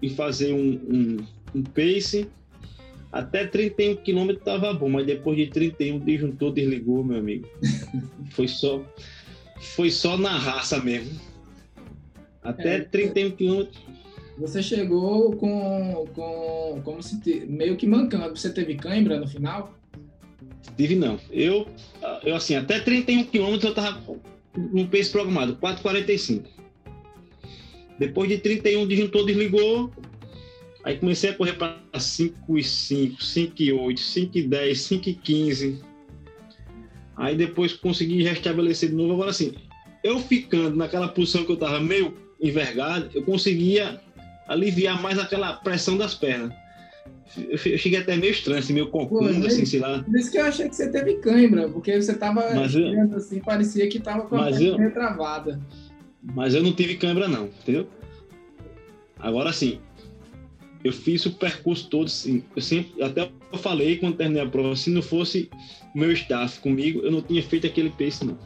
e fazer um, um um pace. Até 31 km estava bom, mas depois de 31 o disjuntor desligou, meu amigo. foi só foi só na raça mesmo. Até é, 31 km. Você chegou com, com como se te, meio que mancando. Você teve cãibra no final? Tive não. Eu, eu assim, até 31 km eu tava no pace programado, 4,45. Depois de 31 o disjuntor desligou, Aí comecei a correr para 5 e 5, 5 e 8, 5 e 10, 5 e 15. Aí depois consegui restabelecer de novo. Agora assim, eu ficando naquela posição que eu estava meio envergado, eu conseguia aliviar mais aquela pressão das pernas. Eu cheguei até meio estranho, assim, meio confuso, assim, sei lá. Por isso que eu achei que você teve cãibra, porque você tava eu, assim, parecia que tava com a perna travada. Mas eu não tive cãibra não, entendeu? Agora sim, eu fiz o percurso todo, assim, eu sempre, até eu falei quando terminei a prova, se não fosse o meu staff comigo, eu não tinha feito aquele pace, não.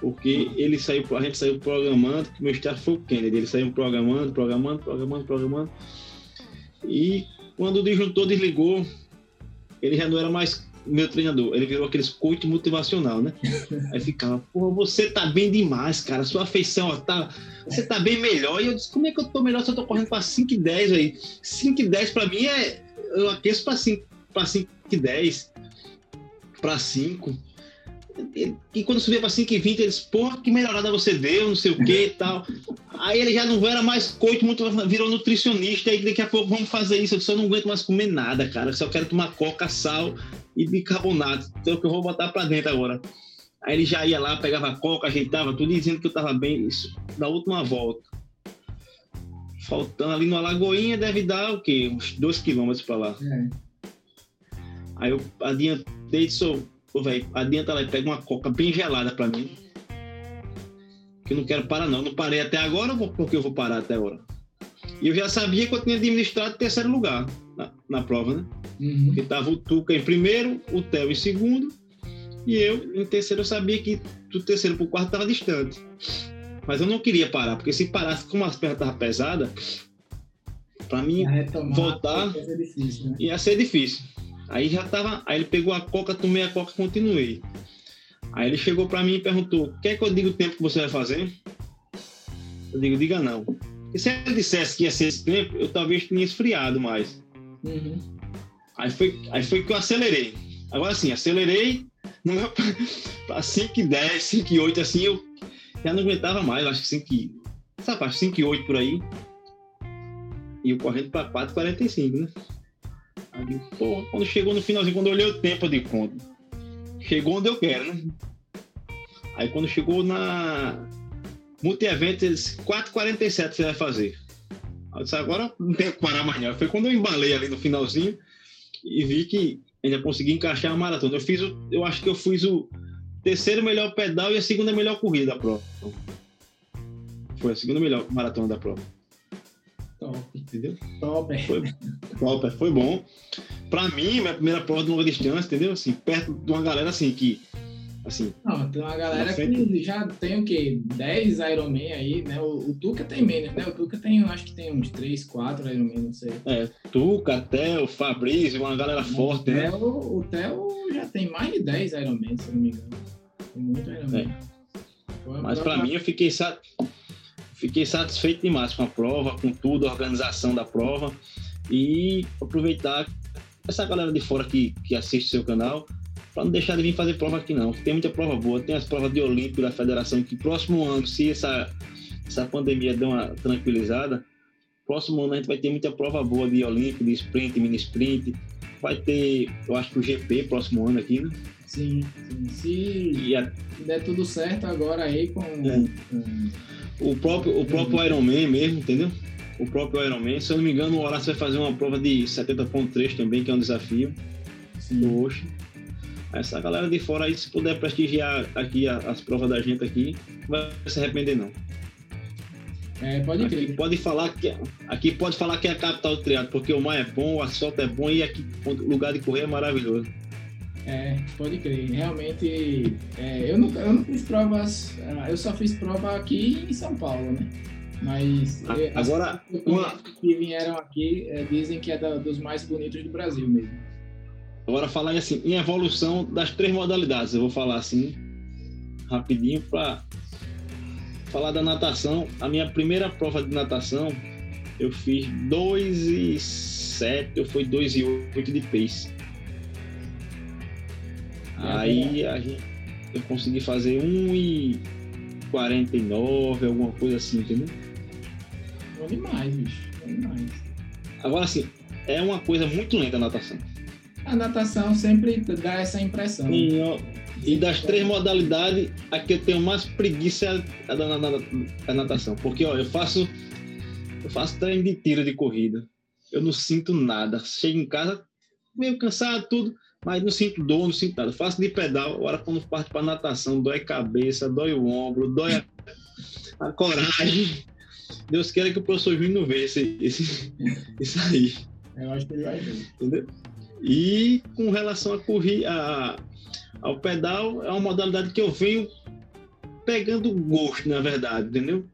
Porque ele saiu, a gente saiu programando, que meu staff foi o Kennedy, ele saiu programando, programando, programando, programando. E quando o disjuntor desligou, ele já não era mais meu treinador, ele virou aqueles coach motivacional, né? Aí ficava, pô, você tá bem demais, cara, sua afeição, ó, tá, você tá bem melhor. E eu disse, como é que eu tô melhor se eu tô correndo pra 5 e 10 aí? 5 e 10 pra mim é, eu aqueço pra 5, pra 5 e 10, pra 5. E quando subia para 5 e 20, eles, porra, que melhorada você deu, não sei o que e tal. Aí ele já não era mais coach, muito, virou nutricionista, e daqui a pouco vamos fazer isso. Eu eu não aguento mais comer nada, cara. Eu só quero tomar coca, sal e bicarbonato. Então é o que eu vou botar para dentro agora. Aí ele já ia lá, pegava a coca, ajeitava tudo, dizendo que eu tava bem. Isso da última volta. Faltando ali numa lagoinha, deve dar o quê? Uns 2 quilômetros para lá. É. Aí eu adiantei e disse, ô, velho, adianta lá e pega uma coca bem gelada para mim. que eu não quero parar, não. Eu não parei até agora, porque eu vou parar até agora. E eu já sabia que eu tinha administrado terceiro lugar na, na prova, né? Uhum. Que tava o Tuca em primeiro, o Theo em segundo, e eu em terceiro. Eu sabia que do terceiro para o quarto estava distante. Mas eu não queria parar, porque se parasse, como as pernas estavam pesadas, para mim voltar ia ser, difícil, né? ia ser difícil. Aí já tava. Aí ele pegou a coca, tomei a coca e continuei. Aí ele chegou para mim e perguntou: Quer que eu diga o tempo que você vai fazer? Eu digo: Diga não. E se ele dissesse que ia ser esse tempo, eu talvez tinha esfriado mais. Uhum. Aí, foi, aí foi que eu acelerei. Agora sim, acelerei para 5 e 10, 5 e 8, assim, eu já não aguentava mais, acho que 5 e... Sabe, 5 e 8 por aí. E eu correndo para 4,45, né? Aí quando chegou no finalzinho, quando eu olhei o tempo, digo, conta. Chegou onde eu quero, né? Aí quando chegou na multi-evento, eles 4,47 você vai fazer. Eu disse, agora não tem que parar mais não. Foi quando eu embalei ali no finalzinho e vi que ainda consegui encaixar a maratona. Eu fiz o, eu acho que eu fiz o terceiro melhor pedal e a segunda melhor corrida da prova. Foi a segunda melhor maratona da prova. Top. Entendeu? Top. Foi, top, foi bom. Pra mim, minha primeira prova de longa distância, entendeu? Assim, perto de uma galera assim que. Assim, não, tem uma galera que já tem o quê? 10 Ironman aí, né? O, o, Tuca tem menos, né? O Tuca tem, acho que tem uns 3, 4 Ironman, não sei. É, Tuca, Theo, Fabrício, uma galera forte, né? O Theo já tem mais de 10 Ironman, se não me engano. Tem muito Ironman. É. Mas pra mim, eu fiquei satisfeito fiquei satisfeito demais com a prova, com tudo, a organização da prova e aproveitar essa galera de fora que, que assiste seu canal para não deixar de vir fazer prova aqui não. Tem muita prova boa, tem as provas de Olímpico da Federação que próximo ano, se essa, essa pandemia der uma tranquilizada, próximo ano a gente vai ter muita prova boa de Olímpico, de sprint, mini sprint. Vai ter, eu acho que o GP próximo ano aqui, né? Sim, sim. Se a... der tudo certo agora aí com, é. com o próprio, o próprio Iron Man mesmo, entendeu? O próprio Iron Man. Se eu não me engano, o Horácio vai fazer uma prova de 70.3 também, que é um desafio Sim. do. Essa galera de fora aí, se puder prestigiar aqui as provas da gente aqui, vai se arrepender não. É, pode aqui crer. Pode falar que, aqui pode falar que é a capital do triatlo, porque o mar é bom, o asfalto é bom e aqui o lugar de correr é maravilhoso. É, pode crer. Realmente, é, eu, não, eu não fiz provas, ah, eu só fiz prova aqui em São Paulo, né? Mas ah, agora uma... que vieram aqui é, dizem que é da, dos mais bonitos do Brasil mesmo. Agora falar assim, em evolução das três modalidades, eu vou falar assim rapidinho para falar da natação. A minha primeira prova de natação eu fiz 2 e 7, eu fui 2 e 8 de pace. Aí a gente, eu consegui fazer 1,49, alguma coisa assim, entendeu? Bom demais, bicho. Bom demais. Agora, assim, é uma coisa muito lenta a natação. A natação sempre dá essa impressão. E, e das três modalidades, a que eu tenho mais preguiça é a da, a natação. Porque, ó, eu faço, eu faço treino de tiro de corrida. Eu não sinto nada. Chego em casa meio cansado, tudo mas não sinto dor, não sinto nada. Faço de pedal, agora quando parte para natação, dói a cabeça, dói o ombro, dói a, a coragem. Deus queira que o professor Júnior não veja esse, esse, isso aí. Eu acho que ele vai ver. Entendeu? E com relação a correr, a, ao pedal, é uma modalidade que eu venho pegando gosto, na verdade, entendeu?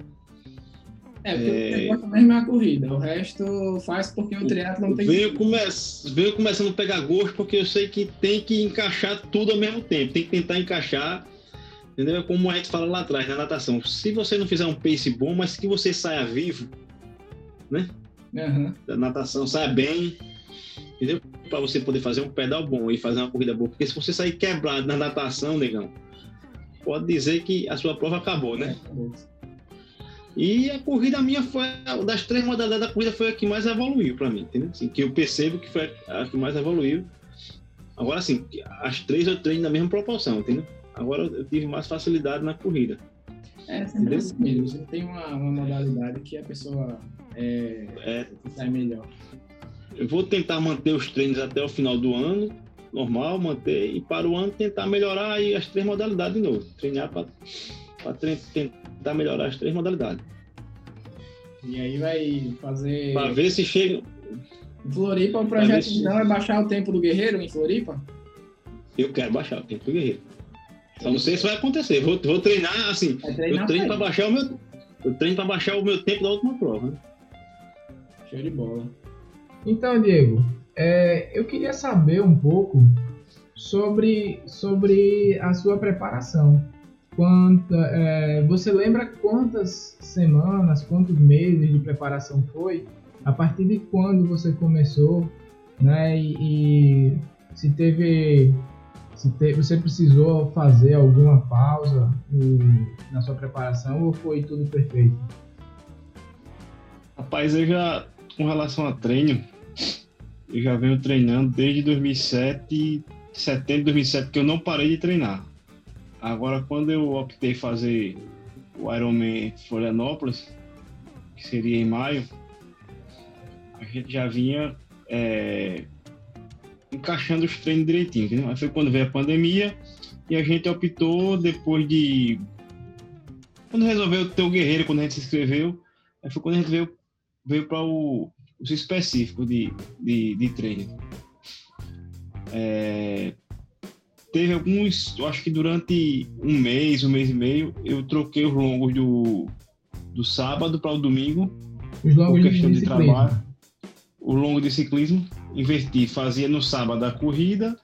É, porque é... o mesmo é a corrida, o resto faz porque o triatlo não tem venho, come... venho começando a pegar gosto porque eu sei que tem que encaixar tudo ao mesmo tempo, tem que tentar encaixar, entendeu? Como a gente fala lá atrás na natação, se você não fizer um pace bom, mas que você saia vivo, né? Uhum. Da natação saia bem, entendeu? Para você poder fazer um pedal bom e fazer uma corrida boa, porque se você sair quebrado na natação, negão, pode dizer que a sua prova acabou, né? É, acabou. E a corrida minha foi, das três modalidades da corrida, foi a que mais evoluiu para mim, entendeu? Assim, que eu percebo que foi a que mais evoluiu. Agora, assim, as três eu treino na mesma proporção, entendeu? Agora eu tive mais facilidade na corrida. É, sempre assim mesmo. Você tem uma, uma modalidade que a pessoa é, é, sai melhor. Eu vou tentar manter os treinos até o final do ano, normal, manter, e para o ano tentar melhorar aí as três modalidades de novo. Treinar para para tentar melhorar as três modalidades. E aí vai fazer. Para ver se chega. Em Floripa, o projeto se... então é baixar o tempo do guerreiro em Floripa? Eu quero baixar o tempo do guerreiro. Só não sei se vai acontecer. Vou, vou treinar assim. Treinar eu treino para baixar o meu. Eu treino para baixar o meu tempo da última prova. Né? Show de bola. Então, Diego, é, eu queria saber um pouco sobre, sobre a sua preparação. Quanta, é, você lembra quantas semanas, quantos meses de preparação foi? A partir de quando você começou, né? E, e se teve, se te, você precisou fazer alguma pausa na sua preparação ou foi tudo perfeito? Rapaz, eu já, com relação a treino, eu já venho treinando desde 2007, setembro de 2007, que eu não parei de treinar. Agora, quando eu optei fazer o Ironman Florianópolis, que seria em maio, a gente já vinha é, encaixando os treinos direitinho? Aí foi quando veio a pandemia e a gente optou depois de. Quando resolveu ter o Guerreiro, quando a gente se inscreveu, foi quando a gente veio, veio para o, o específico de, de, de treino. É, teve alguns, eu acho que durante um mês, um mês e meio, eu troquei os longos do, do sábado para o domingo, os longos por questão de, de trabalho. O longo de ciclismo, inverti, fazia no sábado a corrida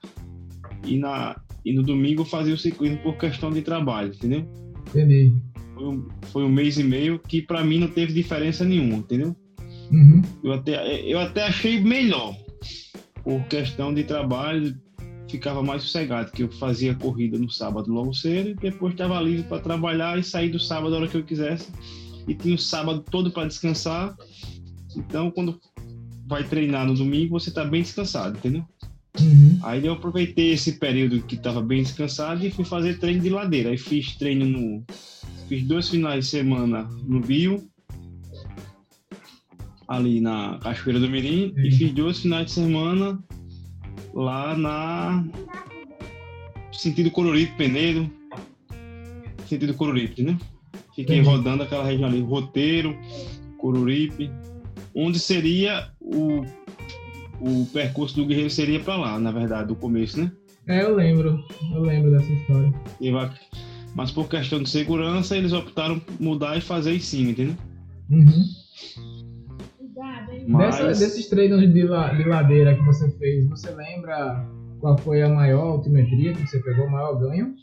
e, na, e no domingo fazia o ciclismo por questão de trabalho, entendeu? Entendi. Foi um, foi um mês e meio que para mim não teve diferença nenhuma, entendeu? Uhum. Eu, até, eu até achei melhor por questão de trabalho, ficava mais sossegado, que eu fazia corrida no sábado logo cedo e depois estava livre para trabalhar e sair do sábado a hora que eu quisesse. E tinha o sábado todo para descansar. Então, quando vai treinar no domingo, você está bem descansado, entendeu? Uhum. Aí eu aproveitei esse período que estava bem descansado e fui fazer treino de ladeira. Aí fiz treino no. Fiz dois finais de semana no Bio, ali na Cachoeira do Mirim, uhum. e fiz dois finais de semana lá na sentido Coruripe, Penedo, sentido Coruripe, né? Fiquei uhum. rodando aquela região ali, Roteiro, Coruripe, onde seria o, o percurso do guerreiro seria para lá, na verdade, do começo, né? É, eu lembro, eu lembro dessa história. Mas por questão de segurança, eles optaram mudar e fazer em cima, entendeu? Uhum. Mas... Dessa, desses treinos de, la, de ladeira que você fez, você lembra qual foi a maior altimetria que você pegou, o maior ganho?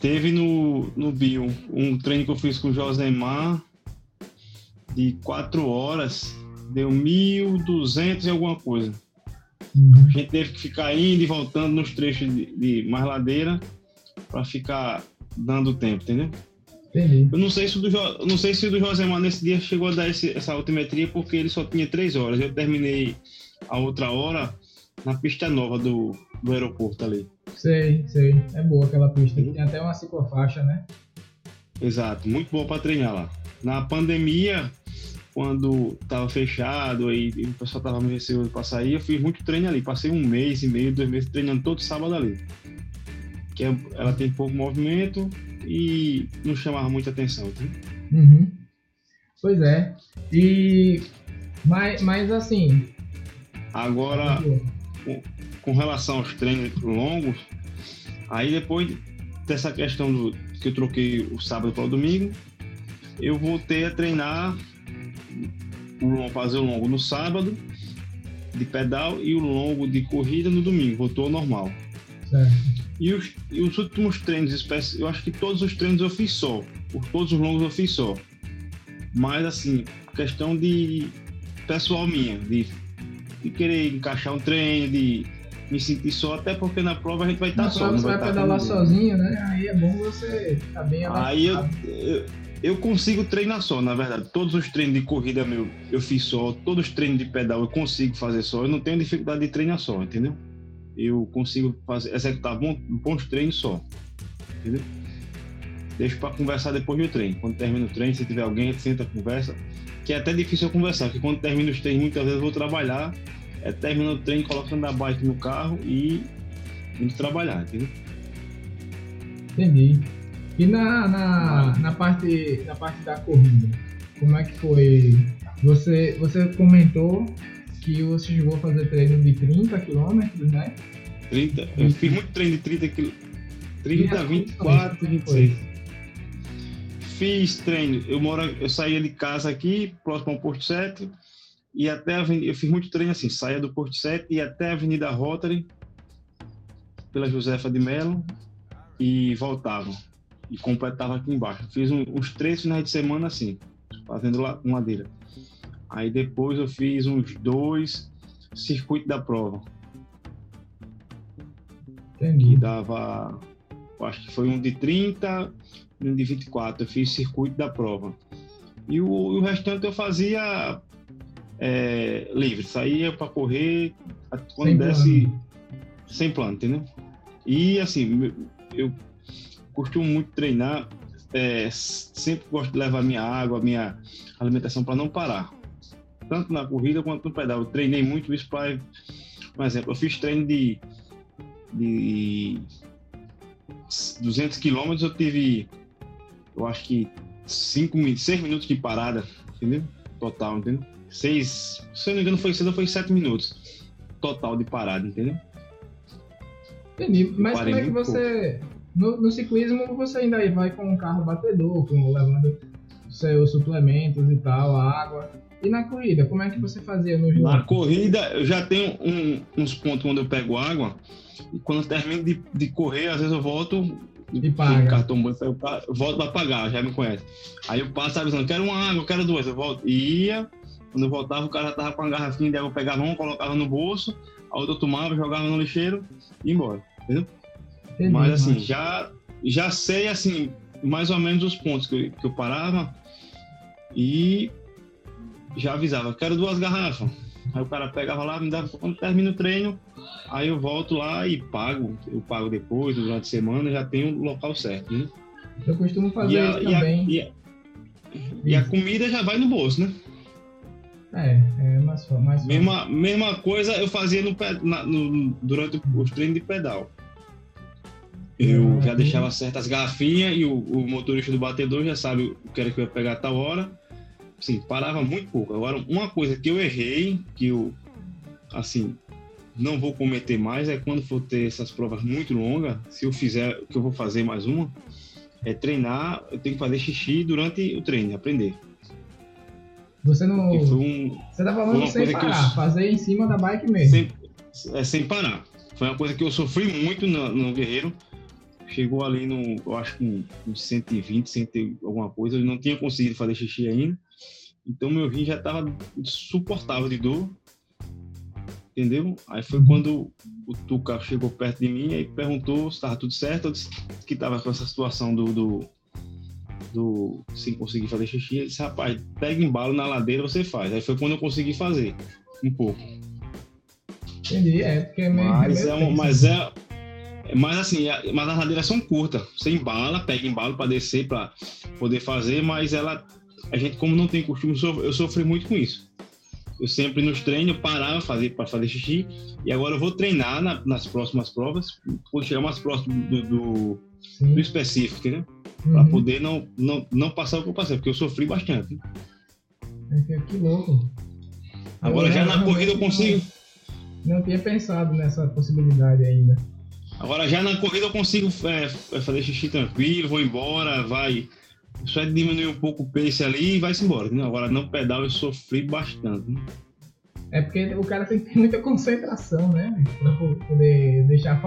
Teve no, no Bio um treino que eu fiz com o Josemar de 4 horas, deu 1.200 e alguma coisa. Uhum. A gente teve que ficar indo e voltando nos trechos de, de mais ladeira para ficar dando tempo, entendeu? Entendi. Eu não sei se o do, não sei se do Josemar nesse dia chegou a dar esse, essa altimetria porque ele só tinha três horas. Eu terminei a outra hora na pista nova do, do aeroporto ali. Sei, sei. É boa aquela pista. Tem até uma ciclofaixa, né? Exato, muito boa para treinar lá. Na pandemia, quando tava fechado, aí o pessoal tava me receoso para sair, eu fiz muito treino ali. Passei um mês e meio, dois meses treinando todo sábado ali. Que é, ela tem pouco movimento, e não chamava muita atenção. Tá? Uhum. Pois é. E mas, mas assim. Agora, com, com, relação aos treinos longos, aí depois dessa questão do que eu troquei o sábado para o domingo, eu voltei a treinar fazer o longo no sábado de pedal e o longo de corrida no domingo, voltou ao normal. E os, e os últimos treinos, eu acho que todos os treinos eu fiz só. Por todos os longos eu fiz só. Mas, assim, questão de pessoal minha, de, de querer encaixar um treino, de me sentir só, até porque na prova a gente vai estar tá só. Você vai, vai pedalar sozinho, né? Aí é bom você estar tá bem. Aí eu, eu, eu, consigo treinar só, na verdade. Todos os treinos de corrida meu eu fiz só, todos os treinos de pedal eu consigo fazer só. Eu não tenho dificuldade de treinar só, entendeu? Eu consigo fazer, executar bons, treinos só. Entendeu? Deixo para conversar depois do treino. Quando termina o treino, se tiver alguém, senta, conversa. Que é até difícil eu conversar, porque quando termina os treinos, muitas vezes eu vou trabalhar, é terminando o treino, colocando a bike no carro e indo trabalhar, entendeu? Entendi. E na, na, na, parte, na parte da corrida, como é que foi? Você, você comentou que você chegou a fazer treino de 30 km, né? 30, eu fiz muito treino de 30 km. 30, 24, 26. Fiz treino, eu moro, eu saía de casa aqui, próximo ao Porto 7, e até a eu fiz muito treino assim, saía do Porto 7 e até a Avenida Rotary, pela Josefa de Mello, e voltava e completava aqui embaixo. Fiz um, uns três finais de semana assim, fazendo lá uma ladeira. Aí depois eu fiz uns dois circuito da prova. Entendi. Que dava, acho que foi um de 30 e um de 24. Eu fiz circuito da prova. E o, o restante eu fazia é, livre, saía para correr quando sem desse plano. sem plano, entendeu? E assim, eu costumo muito treinar, é, sempre gosto de levar minha água, minha alimentação para não parar. Tanto na corrida quanto no pedal. Eu treinei muito isso para. Por exemplo, eu fiz treino de, de 200 quilômetros, eu tive, eu acho que 5, 6 minutos de parada, entendeu? Total, entendeu? Seis, se eu não me engano, foi cedo, foi 7 minutos total de parada, entendeu? Entendi. Mas como é que você. No, no, ciclismo você ainda vai com um carro batedor, com, levando seus suplementos e tal, água. E na corrida, como é que você fazia no jogo? Na corrida, eu já tenho um, uns pontos onde eu pego água. E quando eu termino de, de correr, às vezes eu volto e paga. cartão banco, eu volto para pagar, já me conhece. Aí eu passo avisando, quero uma água, quero duas. Eu volto. Ia, quando eu voltava, o cara já tava com a garrafinha de água, eu pegava uma, colocava no bolso, a outra eu tomava, jogava no lixeiro e ia embora. Entendeu? Entendi, mas assim, mas... já, já sei assim, mais ou menos os pontos que eu, que eu parava e já avisava, quero duas garrafas. Aí o cara pegava lá, me dava, quando termina o treino, aí eu volto lá e pago. Eu pago depois, durante a semana, já tenho o local certo, né? Eu costumo fazer a, isso também. E a, e a, comida já vai no bolso, né? É, é mais, mais mesma, mesma coisa eu fazia no, na, no, durante os treinos de pedal. Eu ah, já deixava certas garrafinhas e o, o, motorista do batedor já sabe o que era que eu ia pegar a tal hora. Assim, parava muito pouco. Agora, uma coisa que eu errei, que eu, assim, não vou cometer mais, é quando for ter essas provas muito longas, se eu fizer, que eu vou fazer mais uma, é treinar, eu tenho que fazer xixi durante o treino, aprender. Você não. Um, você tá falando sem parar, eu, fazer em cima da bike mesmo. Sem, é, sem parar. Foi uma coisa que eu sofri muito no, no Guerreiro chegou ali no, eu acho que uns 120, 100 alguma coisa, eu não tinha conseguido fazer xixi ainda, então meu rim já estava insuportável de dor, entendeu? Aí foi quando o Tuca chegou perto de mim e perguntou se estava tudo certo, eu disse que estava com essa situação do, do, do, sem conseguir fazer xixi, ele disse, rapaz, pega embalo na ladeira, você faz. Aí foi quando eu consegui fazer, um pouco. Entendi, é, porque é meio, mas, é, um, mas é, mas assim, mas as ladeiras são curtas. Você embala, pega embalo para descer, para poder fazer, mas ela, a gente, como não tem costume, eu sofri muito com isso. Eu sempre nos treinos parava fazer para fazer xixi e agora eu vou treinar na, nas próximas provas, quando chegar mais próximo do, do, do específico, entendeu? Uhum. Para poder não, não, não passar o que eu passei, porque eu sofri bastante. É que louco. Agora eu já na corrida eu consigo. Não tinha pensado nessa possibilidade ainda. Agora já na corrida eu consigo é, é, fazer xixi tranquilo, vou embora, vai. Só é diminuir um pouco o pace ali e vai-se embora. Né? Agora no pedal eu sofri bastante. Né? É porque o cara tem que ter muita concentração, né? Pra poder deixar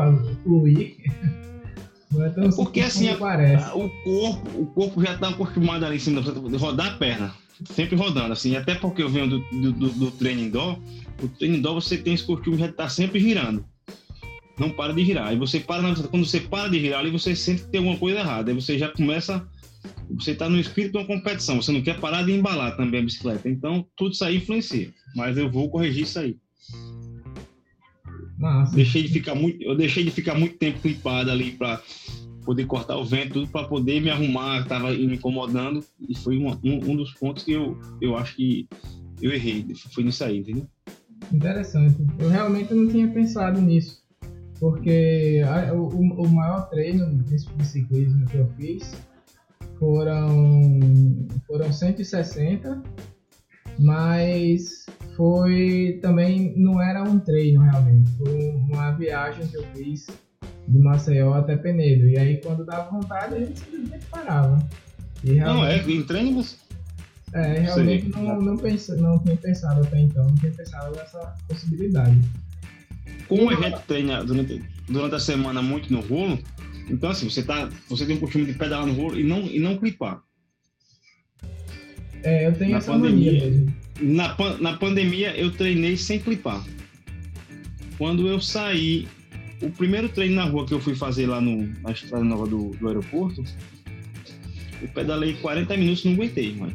fluir. Não é tão é porque assim, a, a, o, corpo, o corpo já está acostumado ali em cima, rodar a perna. Sempre rodando, assim. Até porque eu venho do, do, do, do treino indoor. O treino indoor você tem esse costume já estar tá sempre girando não para de girar. Aí você para quando você para de girar ali, você sente que tem alguma coisa errada. Aí você já começa, você está no espírito de uma competição. Você não quer parar de embalar também a bicicleta. Então tudo isso aí influencia. Mas eu vou corrigir isso aí. Massa. Deixei de ficar muito, eu deixei de ficar muito tempo clipado ali para poder cortar o vento, tudo para poder me arrumar, estava me incomodando e foi um, um, um, dos pontos que eu, eu acho que eu errei, foi nisso aí, entendeu? Interessante. Eu realmente não tinha pensado nisso porque a, o, o maior treino de ciclismo que eu fiz foram, foram 160, mas foi também, não era um treino realmente, foi uma viagem que eu fiz de Maceió até Penedo. E aí quando dava vontade a gente simplesmente parava. E Não, é, em treino você. É, realmente não, não, pensa, não tinha pensado até então, não tinha pensado nessa possibilidade. Como a gente treina durante, durante a semana muito no rolo, então assim, você, tá, você tem o costume de pedalar no rolo e não, e não clipar. É, eu tenho na essa pandemia. Na, na pandemia eu treinei sem clipar. Quando eu saí, o primeiro treino na rua que eu fui fazer lá no, na estrada nova do, do aeroporto, eu pedalei 40 minutos não aguentei, mas.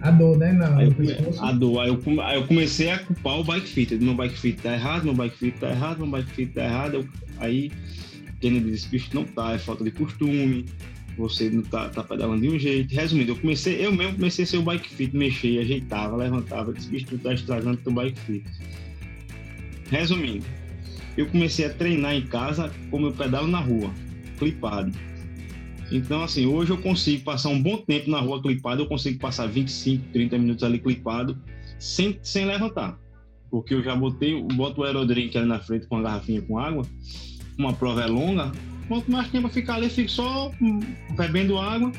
A dor, né? Não, aí eu come... A dor. Aí eu, aí eu, comecei a culpar o bike fit. Meu bike fit tá errado, meu bike fit tá errado, meu bike fit tá errado. Eu... Aí Kennedy disse, não tá, é falta de costume, você não tá, tá pedalando de um jeito. Resumindo, eu comecei, eu mesmo comecei a ser o bike fit, mexer, ajeitava, levantava, disse, tu tá estragando teu bike fit. Resumindo, eu comecei a treinar em casa como eu pedalo na rua, clipado. Então, assim, hoje eu consigo passar um bom tempo na rua clipado, eu consigo passar 25, 30 minutos ali clipado, sem, sem levantar. Porque eu já botei, boto o aerodrink ali na frente com a garrafinha com água, uma prova é longa, quanto mais tempo eu ficar ali, fico só bebendo água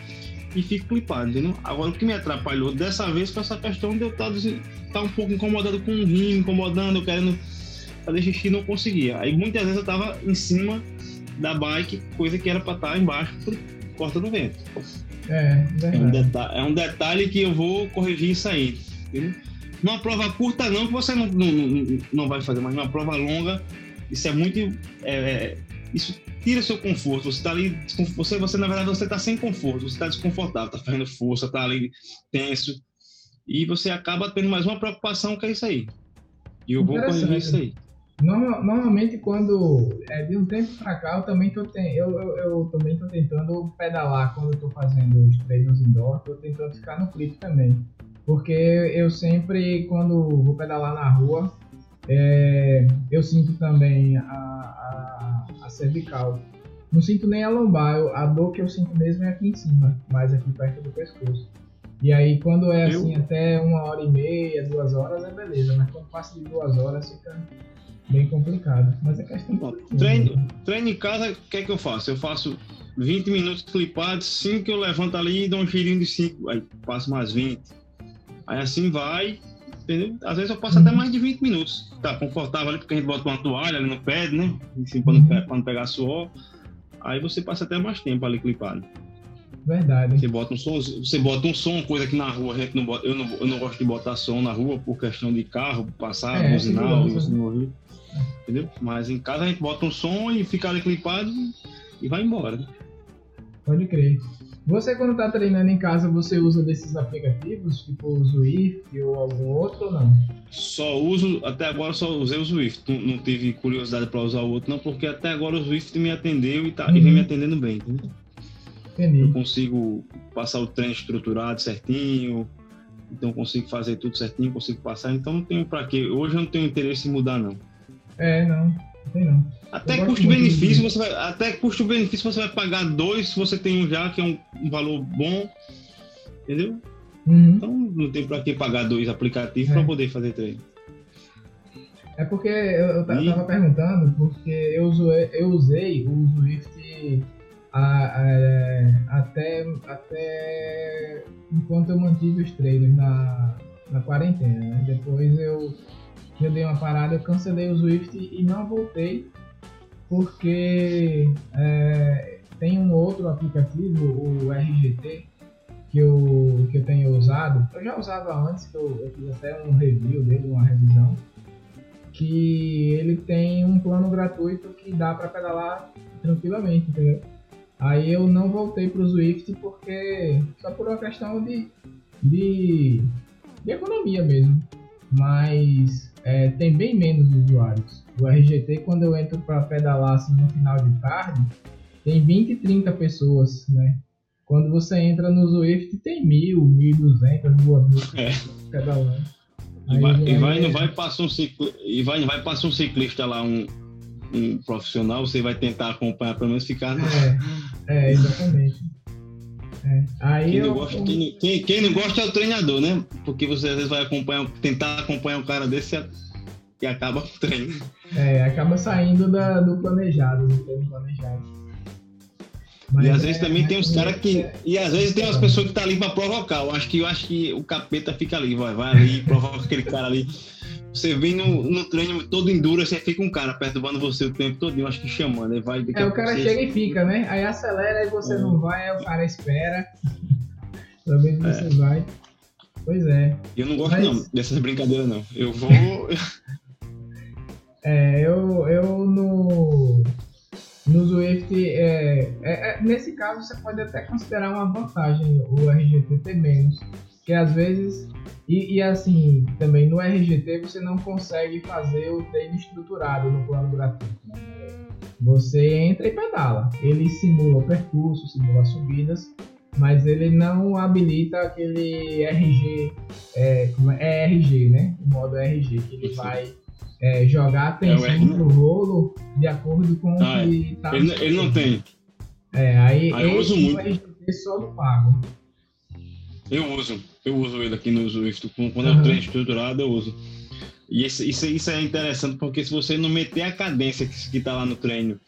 e fico clipado, entendeu? Agora, o que me atrapalhou dessa vez foi essa questão de eu estar, estar tá um pouco incomodado com o rim, incomodando, eu querendo fazer xixi, não conseguia. Aí muitas vezes eu estava em cima da bike, coisa que era para estar tá embaixo por porta do vento. É, é um, detalhe, é um detalhe que eu vou corrigir isso aí. Entendeu? Numa prova curta não, que você não, não, não vai fazer, mas numa prova longa, isso é muito. É, é isso tira seu conforto. Você está ali, você, você na verdade você está sem conforto, você está desconfortável, está fazendo força, está ali tenso e você acaba tendo mais uma preocupação que é isso aí. E eu vou corrigir isso aí. Normalmente quando é de um tempo para cá eu também tô ten... eu, eu, eu, também tô tentando pedalar quando eu tô fazendo os treinos indoor, tô tentando ficar no clipe também. Porque eu sempre quando vou pedalar na rua, é, eu sinto também a, a, a, cervical. Não sinto nem a lombar, eu, a dor que eu sinto mesmo é aqui em cima, mais aqui perto do pescoço. E aí quando é assim eu... até uma hora e meia, duas horas é beleza, mas quando passa de duas horas fica bem complicado. Mas é questão de treino, treino em casa, o que é que eu faço? Eu faço 20 minutos clipados, 5 eu levanto ali e dou um girinho de 5, aí passo mais 20. Aí assim vai, entendeu? Às vezes eu passo até mais de 20 minutos. Tá confortável ali, porque a gente bota uma toalha ali no pé, né? Assim, para não, pra não pegar suor. Aí você passa até mais tempo ali clipado. Verdade. Você bota um som, você bota um som, coisa que na rua a gente não bota, eu não, eu não gosto de botar som na rua por questão de carro, passar, é, buzinar, você não ouvir. Entendeu? Mas em casa a gente bota um som e fica ali clipado e vai embora. Pode crer. Você quando está treinando em casa, você usa desses aplicativos, tipo o Zwift ou algum outro ou não? Só uso, até agora só usei o Zwift. Não, não tive curiosidade para usar o outro não, porque até agora o Zwift me atendeu e, tá, uhum. e vem me atendendo bem, entendeu? Entendi. Eu consigo passar o treino estruturado certinho, então consigo fazer tudo certinho, consigo passar, então não tenho para quê. Hoje eu não tenho interesse em mudar não. É, não. Não tem não. Até custo-benefício, você vai, até custo-benefício você vai pagar dois se você tem um já, que é um, um valor bom. Entendeu? Uhum. Então não tem para que pagar dois aplicativos é. para poder fazer treino. É porque eu, eu tava e... perguntando, porque eu usei, eu usei o Swift a, a, é, até, até enquanto eu mantive os treinos na, na quarentena. Né? Depois eu eu dei uma parada, eu cancelei o Swift e não voltei porque é, tem um outro aplicativo, o RGT, que eu, que eu tenho usado. Eu já usava antes, que eu, eu fiz até um review dele, uma revisão. Que ele tem um plano gratuito que dá para pedalar tranquilamente, entendeu? Aí eu não voltei para o Swift porque só por uma questão de, de, de economia mesmo. Mas é, tem bem menos usuários. O RGT, quando eu entro para pedalar assim, no final de tarde, tem 20, 30 pessoas, né? Quando você entra no Zwift, tem mil, 1.200, 2.000 é. pedalando. E vai, e vai, não vai passar um ciclista, e vai, vai passar um ciclista lá, um, um profissional, você vai tentar acompanhar, pelo menos ficar. É, é exatamente. É. Aí quem, não eu, gosta, quem, quem, quem não gosta é o treinador, né? Porque você às vezes vai acompanhar, tentar acompanhar um cara desse e acaba o treino. É, acaba saindo da, do planejado, do treino planejado. Mas e às é, vezes também tem os caras que. E às vezes tem umas pessoas que tá ali pra provocar. Eu acho que, eu acho que o capeta fica ali, vai, vai ali, provoca aquele cara ali. Você vem no, no treino todo enduro, você fica um cara perturbando você o tempo todo, eu acho que chamando. Aí vai, é, o cara você... chega e fica, né? Aí acelera e você é. não vai, aí o cara espera. Talvez é. você vai. Pois é. Eu não gosto Mas... não dessas brincadeiras não. Eu vou. é, eu, eu no. No Swift, é, é, é, nesse caso, você pode até considerar uma vantagem o RGT menos. Que às vezes e, e, assim, também no RGT você não consegue fazer o treino estruturado no plano gratuito. Né? Você entra e pedala. Ele simula o percurso, simula subidas, mas ele não habilita aquele RG, é, como é, ERG, né? O modo RG, que ele vai é, jogar a atenção é pro rolo de acordo com ah, o que tá. Ele, ele, não tem. É, aí, aí eu uso muito. RGT só do pago. Eu uso, eu uso ele aqui no Swift. Quando uhum. eu treino estruturado, eu uso. E isso, isso, isso, é interessante porque se você não meter a cadência que, está lá no treino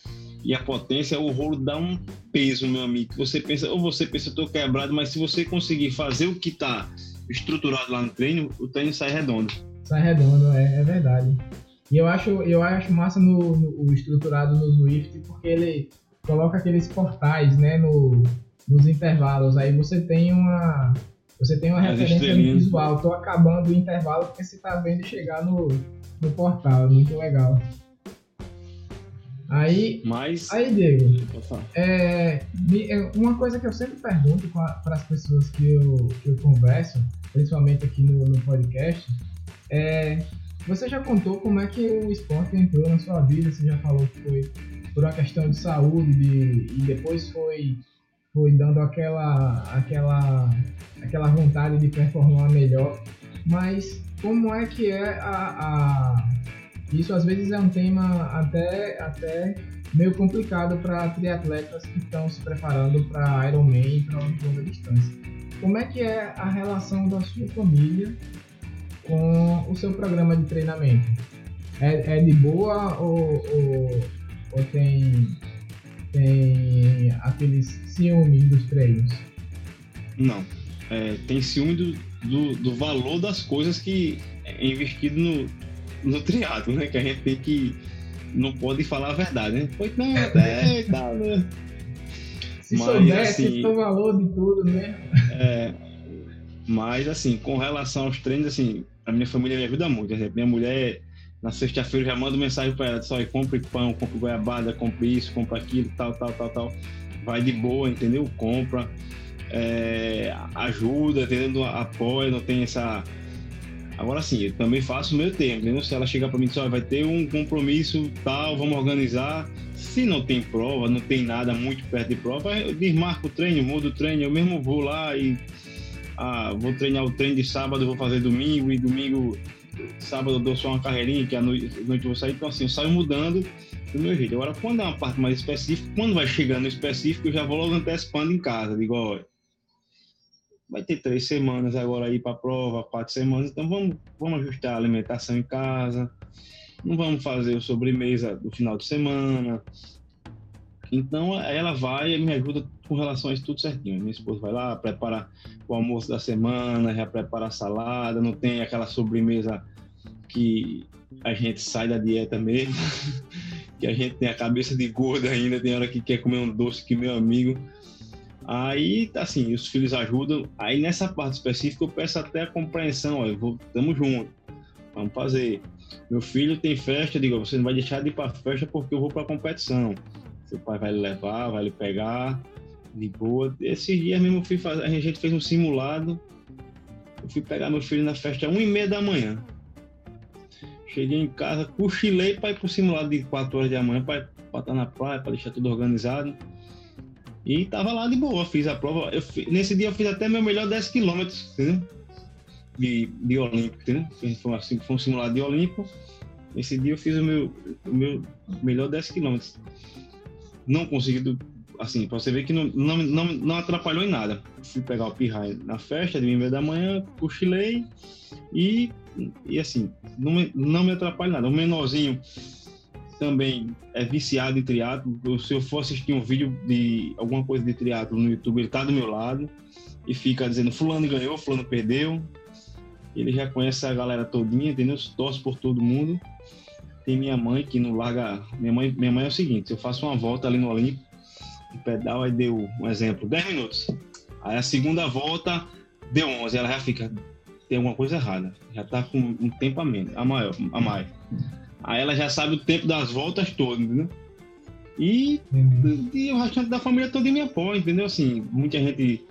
e a potência, o rolo dá um peso, meu amigo. Você pensa, ou você pensa, eu tô quebrado, mas se você conseguir fazer o que está estruturado lá no treino, o treino sai redondo. Sai redondo, é, é verdade. E eu acho, eu acho massa no, no, o estruturado no Swift porque ele coloca aqueles portais, né, no, nos intervalos. Aí você tem uma você tem uma As referência visual. Tô acabando o intervalo porque você tá vendo chegar no, no portal. É muito legal. Aí, Mas... aí Diego, é, é, uma coisa que eu sempre pergunto para as pessoas que eu, que eu converso, principalmente aqui no, no podcast, é você já contou como é que o esporte entrou na sua vida? Você já falou que foi por uma questão de saúde de, e depois foi foi dando aquela, aquela, aquela vontade de performar melhor. Mas como é que é a, a... Isso às vezes é um tema até, até meio complicado para triatletas que estão se preparando para Ironman e para longa distância. Como é que é a relação da sua família com o seu programa de treinamento? É, é de boa ou, ou, ou tem tem aqueles ciúmes dos treinos? Não. É, tem ciúme do, do, do, valor das coisas que é investido no, no triatlo, né? Que a gente tem que. Não pode falar a verdade, né? Foi não, até tal, né? Se mas, soubesse assim, o valor de tudo, né? É, mas assim, com relação aos treinos, assim, a minha família me ajuda muito. Minha mulher na sexta-feira já mando mensagem para ela, só compre pão, compre goiabada, compre isso, compre aquilo, tal, tal, tal, tal. Vai de boa, entendeu? Compra, é, ajuda, entendeu? Apoia, não tem essa. Agora sim, eu também faço o meu tempo, entendeu? Se ela chegar para mim e vai ter um compromisso tal, vamos organizar. Se não tem prova, não tem nada muito perto de prova, eu desmarco o treino, mudo o treino, eu mesmo vou lá e ah, vou treinar o treino de sábado, vou fazer domingo e domingo sábado eu dou só uma carreirinha, que à noite, noite eu vou sair, então assim, eu saio mudando do meu jeito. Agora, quando é uma parte mais específica, quando vai chegando no específico, eu já vou logo antecipando em casa, digo, olha, vai ter três semanas agora aí para prova, quatro semanas, então vamos, vamos ajustar a alimentação em casa, não vamos fazer o sobremesa do final de semana. Então ela vai e me ajuda com relação a isso tudo certinho. Minha esposa vai lá, prepara o almoço da semana, já prepara a salada, não tem aquela sobremesa que a gente sai da dieta mesmo, que a gente tem a cabeça de gordo ainda, tem hora que quer comer um doce que meu amigo. Aí, assim, os filhos ajudam. Aí nessa parte específica eu peço até a compreensão, ó, vou, tamo junto, vamos fazer. Meu filho tem festa, eu digo, você não vai deixar de ir para festa porque eu vou para competição. Seu pai vai lhe levar, vai lhe pegar, de boa. Esses dias mesmo fui fazer, a gente fez um simulado. Eu fui pegar meu filho na festa às 1 e meia da manhã. Cheguei em casa, cochilei para ir pro simulado de 4 horas da manhã, para estar na praia, para deixar tudo organizado. E tava lá de boa, fiz a prova. Eu, nesse dia eu fiz até meu melhor 10 quilômetros, entendeu? De, de Olímpico, entendeu? Foi, assim, foi um simulado de Olímpico. Nesse dia eu fiz o meu, o meu melhor 10 quilômetros. Não consegui, assim, pra você ver que não, não, não, não atrapalhou em nada. Fui pegar o pirraia na festa de meia da manhã, cochilei e, e assim, não me, não me atrapalha nada. O menorzinho também é viciado em triatlo. Se eu for assistir um vídeo de alguma coisa de triatlo no YouTube, ele tá do meu lado e fica dizendo fulano ganhou, fulano perdeu. Ele já conhece a galera todinha, entendeu? Torce por todo mundo. Tem minha mãe que não larga. Minha mãe, minha mãe é o seguinte: eu faço uma volta ali no Olimpo, de pedal, aí deu um exemplo, 10 minutos. Aí a segunda volta deu 11, ela já fica. Tem alguma coisa errada. Já tá com um tempo a menos, a maior, a mais. Aí ela já sabe o tempo das voltas todas, entendeu? E, e o restante da família toda me apoia, entendeu? Assim, muita gente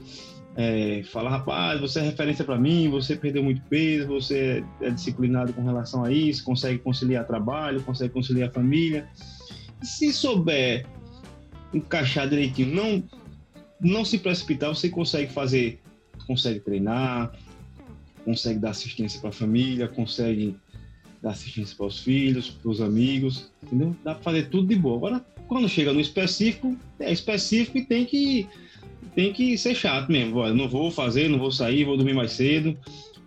é, fala, rapaz, você é referência para mim, você perdeu muito peso, você é disciplinado com relação a isso, consegue conciliar trabalho, consegue conciliar família. Se souber encaixar direitinho, não, não se precipitar, você consegue fazer, consegue treinar, consegue dar assistência para a família, consegue dar assistência para os filhos, para os amigos, entendeu? Dá para fazer tudo de boa. Agora, quando chega no específico, é específico e tem que tem que ser chato mesmo. Olha, não vou fazer, não vou sair, vou dormir mais cedo.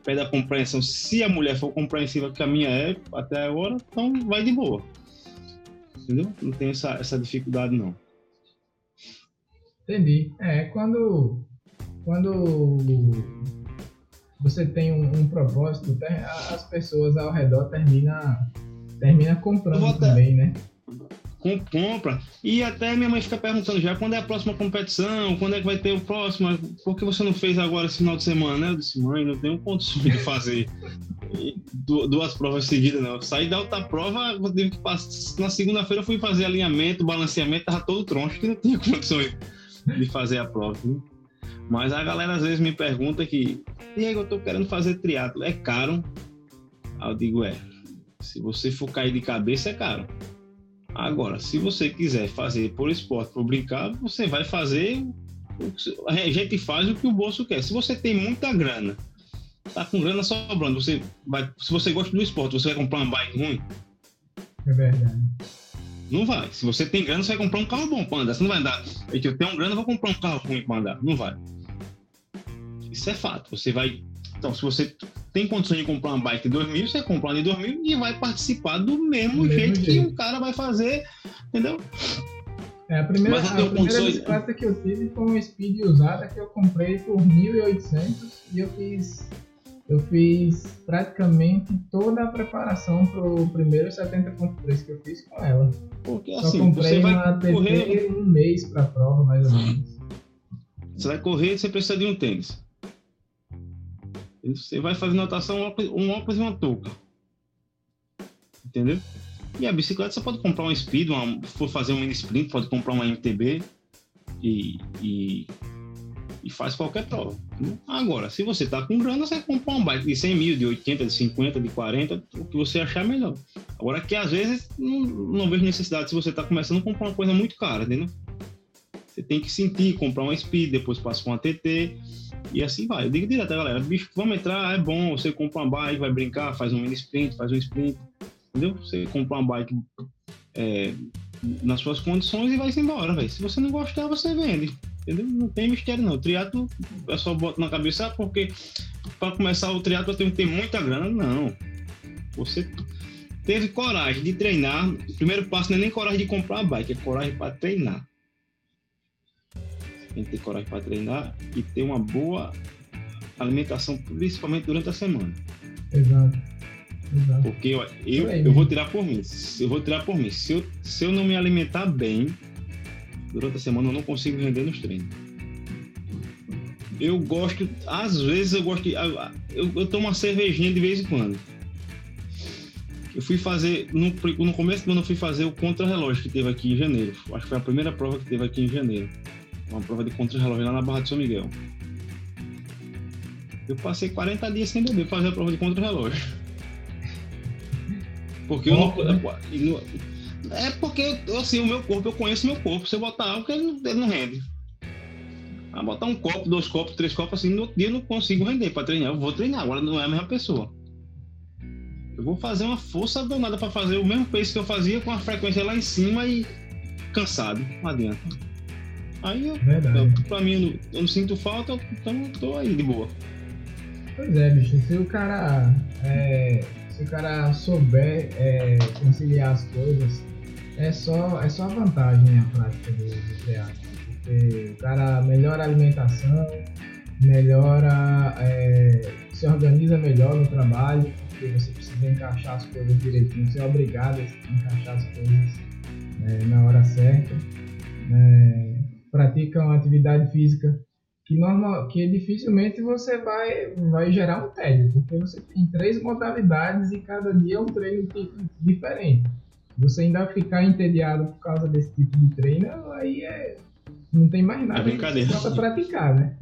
Pede a compreensão. Se a mulher for compreensiva que a minha é até agora, então vai de boa. Entendeu? Não tem essa, essa dificuldade, não. Entendi. É, quando, quando você tem um, um propósito, as pessoas ao redor terminam termina comprando também, né? Compra. E até minha mãe fica perguntando já quando é a próxima competição, quando é que vai ter o próximo, por que você não fez agora esse final de semana? Eu disse, mãe, não tenho condições de fazer duas provas seguidas, não. Eu saí da outra prova, eu tive que passar. Na segunda-feira eu fui fazer alinhamento, balanceamento, tava todo troncho, que não tinha condições de fazer a prova. Né? Mas a galera às vezes me pergunta que, Diego, eu tô querendo fazer triatlo, é caro? Aí eu digo, é. Se você for cair de cabeça, é caro. Agora, se você quiser fazer por esporte, por brincar, você vai fazer. A gente faz o que o bolso quer. Se você tem muita grana, tá com grana sobrando, você vai, se você gosta do esporte, você vai comprar uma bike ruim? É verdade. Não vai. Se você tem grana, você vai comprar um carro bom para andar. Você não vai andar. Eu tenho grana, vou comprar um carro ruim para andar. Não vai. Isso é fato. Você vai. Então, se você tem condições de comprar uma bike de 2000, você compra uma de 2000 e vai participar do mesmo, do jeito, mesmo que o cara vai fazer, entendeu? É, a primeira, a primeira condições... bicicleta que eu tive foi uma Speed usada que eu comprei por 1.800 e eu fiz eu fiz praticamente toda a preparação pro primeiro 70.3 que eu fiz com ela. Porque Só assim, comprei você vai uma correr um mês para prova mais ou menos. Você vai correr, você precisa de um tênis. Você vai fazer natação um óculos, e uma touca. Entendeu? E a bicicleta você pode comprar um speed, uma, for fazer um mini sprint, pode comprar uma MTB e, e, e faz qualquer prova. Agora, se você tá com grana, você compra uma bike de 100 mil, de 80, de 50, de 40, o que você achar melhor. Agora que às vezes não, não vejo necessidade, se você tá começando a comprar uma coisa muito cara, entendeu? Você tem que sentir, comprar uma speed, depois passa com uma TT e assim vai. Eu digo direto, galera, bicho, vamos entrar, é bom, você compra uma bike, vai brincar, faz um mini sprint, faz um sprint, entendeu? Você compra uma bike é, nas suas condições e vai embora, velho. Se você não gostar, você vende, entendeu? Não tem mistério não. O triatlo é só bota na cabeça, ah, porque para começar o triatlo eu tenho que ter muita grana. Não. Você teve coragem de treinar, o primeiro passo não é nem coragem de comprar a bike, é coragem para treinar tem que ter coragem para treinar e ter uma boa alimentação, principalmente durante a semana. Exato. Exato. Porque ó, eu, eu vou tirar por mim. Eu vou tirar por mim. Se eu, se eu não me alimentar bem, durante a semana eu não consigo render nos treinos. Eu gosto, às vezes eu gosto de. Eu, eu tomo uma cervejinha de vez em quando. Eu fui fazer, no, no começo do ano eu fui fazer o contra-relógio que teve aqui em janeiro. Acho que foi a primeira prova que teve aqui em janeiro uma prova de contra-relógio lá na Barra de São Miguel. Eu passei 40 dias sem beber fazer a prova de contra-relógio. Porque eu não, É porque, assim, o meu corpo, eu conheço meu corpo. Se eu botar álcool, ele não, ele não rende. Ah, botar um copo, dois copos, três copos, assim, no outro dia eu não consigo render para treinar. Eu vou treinar, agora não é a mesma pessoa. Eu vou fazer uma força danada para fazer o mesmo peso que eu fazia com a frequência lá em cima e cansado. Não adianta. Aí, eu, eu, pra mim, eu não, sinto falta, então eu tô aí de boa. Pois é, bicho. Se o cara, é, se o cara souber é, conciliar as coisas, é só, é só vantagem a prática do, do teatro. Porque o cara melhora a alimentação, melhora, é, se organiza melhor no trabalho, porque você precisa encaixar as coisas direitinho, você é obrigado a encaixar as coisas é, na hora certa. É, pratica uma atividade física que, normal, que dificilmente você vai, vai gerar um tédio, porque você tem três modalidades e cada dia é um treino diferente. Você ainda ficar entediado por causa desse tipo de treino, aí é, não tem mais nada. É brincadeira. Pra praticar, né?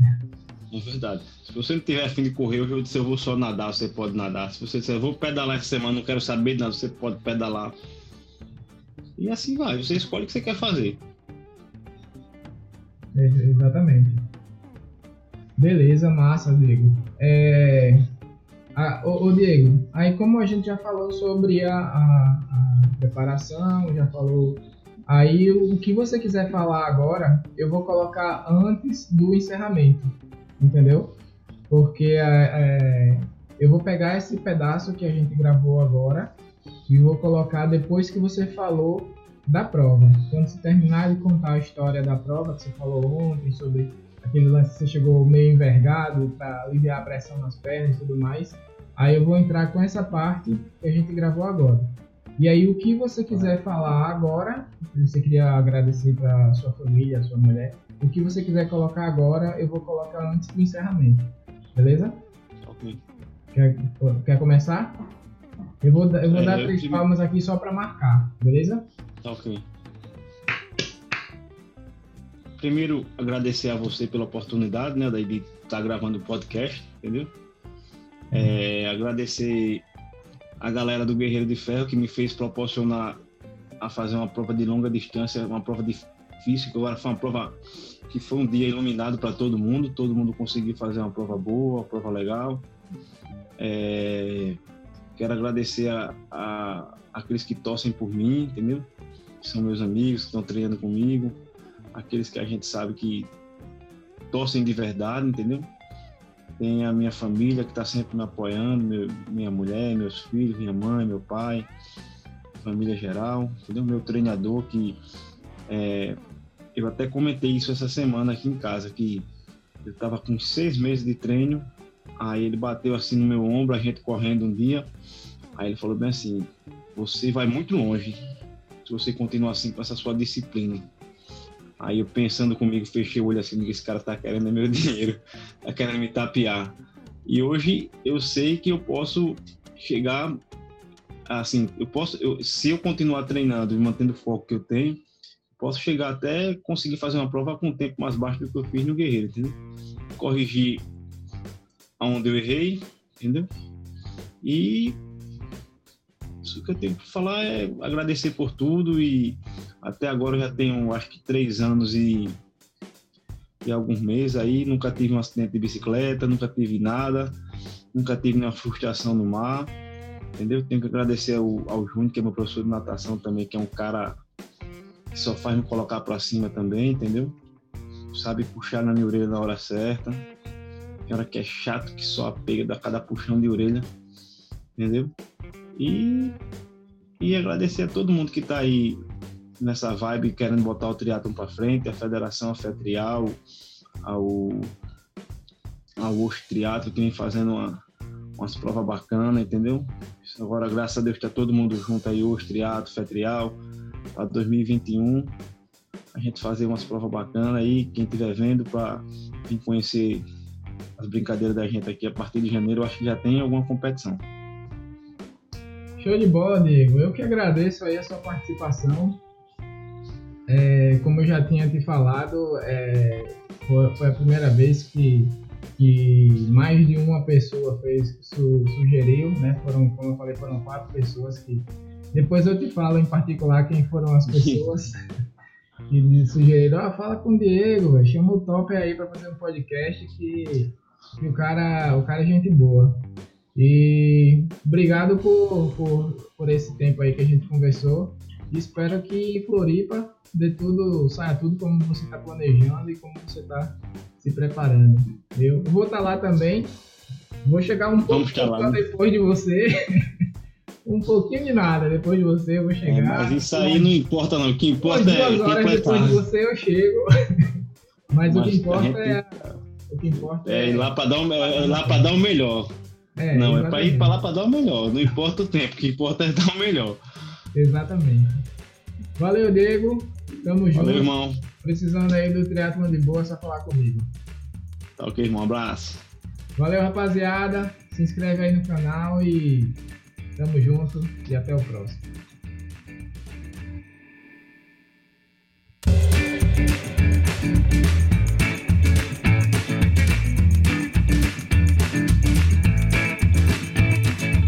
É verdade. Se você não tiver afim de correr, eu disse eu vou só nadar, você pode nadar. Se você disser eu vou pedalar essa semana, não quero saber de nada, você pode pedalar. E assim vai, você escolhe o que você quer fazer. Exatamente. Beleza, massa, Diego. É... Ah, ô, Diego, aí como a gente já falou sobre a, a, a, preparação, já falou. Aí o que você quiser falar agora, eu vou colocar antes do encerramento, entendeu? Porque é, é, eu vou pegar esse pedaço que a gente gravou agora e vou colocar depois que você falou da prova. Quando você terminar de contar a história da prova que você falou ontem sobre aquele lance que você chegou meio envergado para aliviar a pressão nas pernas e tudo mais, aí eu vou entrar com essa parte que a gente gravou agora. E aí o que você quiser falar agora, se você queria agradecer para sua família, sua mulher, o que você quiser colocar agora, eu vou colocar antes do encerramento. Beleza? Ok. Quer, quer começar? Eu vou, eu vou é, dar três palmas aqui só para marcar, beleza? Tá ok. Primeiro, agradecer a você pela oportunidade, né, de estar tá gravando o podcast, entendeu? É, agradecer a galera do Guerreiro de Ferro que me fez proporcionar a fazer uma prova de longa distância, uma prova difícil, que agora foi uma prova que foi um dia iluminado para todo mundo, todo mundo conseguiu fazer uma prova boa, uma prova legal. É, quero agradecer a, a, aqueles que torcem por mim, entendeu? São meus amigos, que estão treinando comigo, aqueles que a gente sabe que torcem de verdade, entendeu? Tem a minha família que está sempre me apoiando, meu, minha mulher, meus filhos, minha mãe, meu pai, família geral, entendeu? Meu treinador que é, eu até comentei isso essa semana aqui em casa, que eu estava com seis meses de treino, aí ele bateu assim no meu ombro, a gente correndo um dia, aí ele falou bem assim, você vai muito longe, se você continuar assim com essa sua disciplina. Aí eu pensando comigo, fechei o olho assim, esse cara tá querendo meu dinheiro, tá querendo me tapear. E hoje eu sei que eu posso chegar assim, eu posso, eu, se eu continuar treinando e mantendo o foco que eu tenho, posso chegar até conseguir fazer uma prova com um tempo mais baixo do que eu fiz no Guerreiro, entendeu? Corrigir aonde eu errei, entendeu? E isso que eu tenho para falar é agradecer por tudo e até agora já tenho acho que três anos e, e alguns meses aí, nunca tive um acidente de bicicleta, nunca tive nada, nunca tive nenhuma frustração no mar, entendeu? Tenho que agradecer ao, ao Júnior, que é meu professor de natação também, que é um cara que só faz me colocar para cima também, entendeu? Sabe puxar na minha orelha na hora certa. Tem hora que é chato que só pega da cada puxão de orelha, entendeu? E, e agradecer a todo mundo que está aí nessa vibe querendo botar o triatlon para frente, a federação, a FETRIAL, ao, ao Osh Triatlo que vem fazendo uma, umas provas bacanas, entendeu? Agora, graças a Deus, está todo mundo junto aí, Osh Triatlo, FETRIAL, para 2021 a gente fazer umas provas bacanas aí, quem estiver vendo para vir conhecer as brincadeiras da gente aqui a partir de janeiro, eu acho que já tem alguma competição. Show de bola, Diego. Eu que agradeço aí a sua participação. É, como eu já tinha te falado, é, foi, foi, a primeira vez que, que mais de uma pessoa fez su, sugeriu, né? Foram, como eu falei, foram quatro pessoas que depois eu te falo em particular quem foram as pessoas que sugeriram. Ah, fala com o Diego, véio, chama o Top aí para fazer um podcast que, que o cara, o cara é gente boa. E obrigado por, por, por esse tempo aí que a gente conversou. Espero que Floripa dê tudo, saia tudo como você está planejando e como você está se preparando. Eu vou estar tá lá também. Vou chegar um pouco né? depois de você. um pouquinho de nada depois de você eu vou é, chegar. É, mas isso aí não importa não. O que importa é duas horas depois de você eu chego. mas, mas, o que importa gente... é o que importa é, é ir lá para dar, um, é lá dar o melhor. É, não, é exatamente. é para ir para lá para dar o melhor. Não importa o tempo, o que importa é dar o melhor. Exatamente. Valeu, Diego. Tamo junto. Valeu, irmão. Precisando aí do triatlon de boa, é só falar comigo. Tá ok, irmão. Um abraço. Valeu, rapaziada. Se inscreve aí no canal e tamo junto e até o próximo.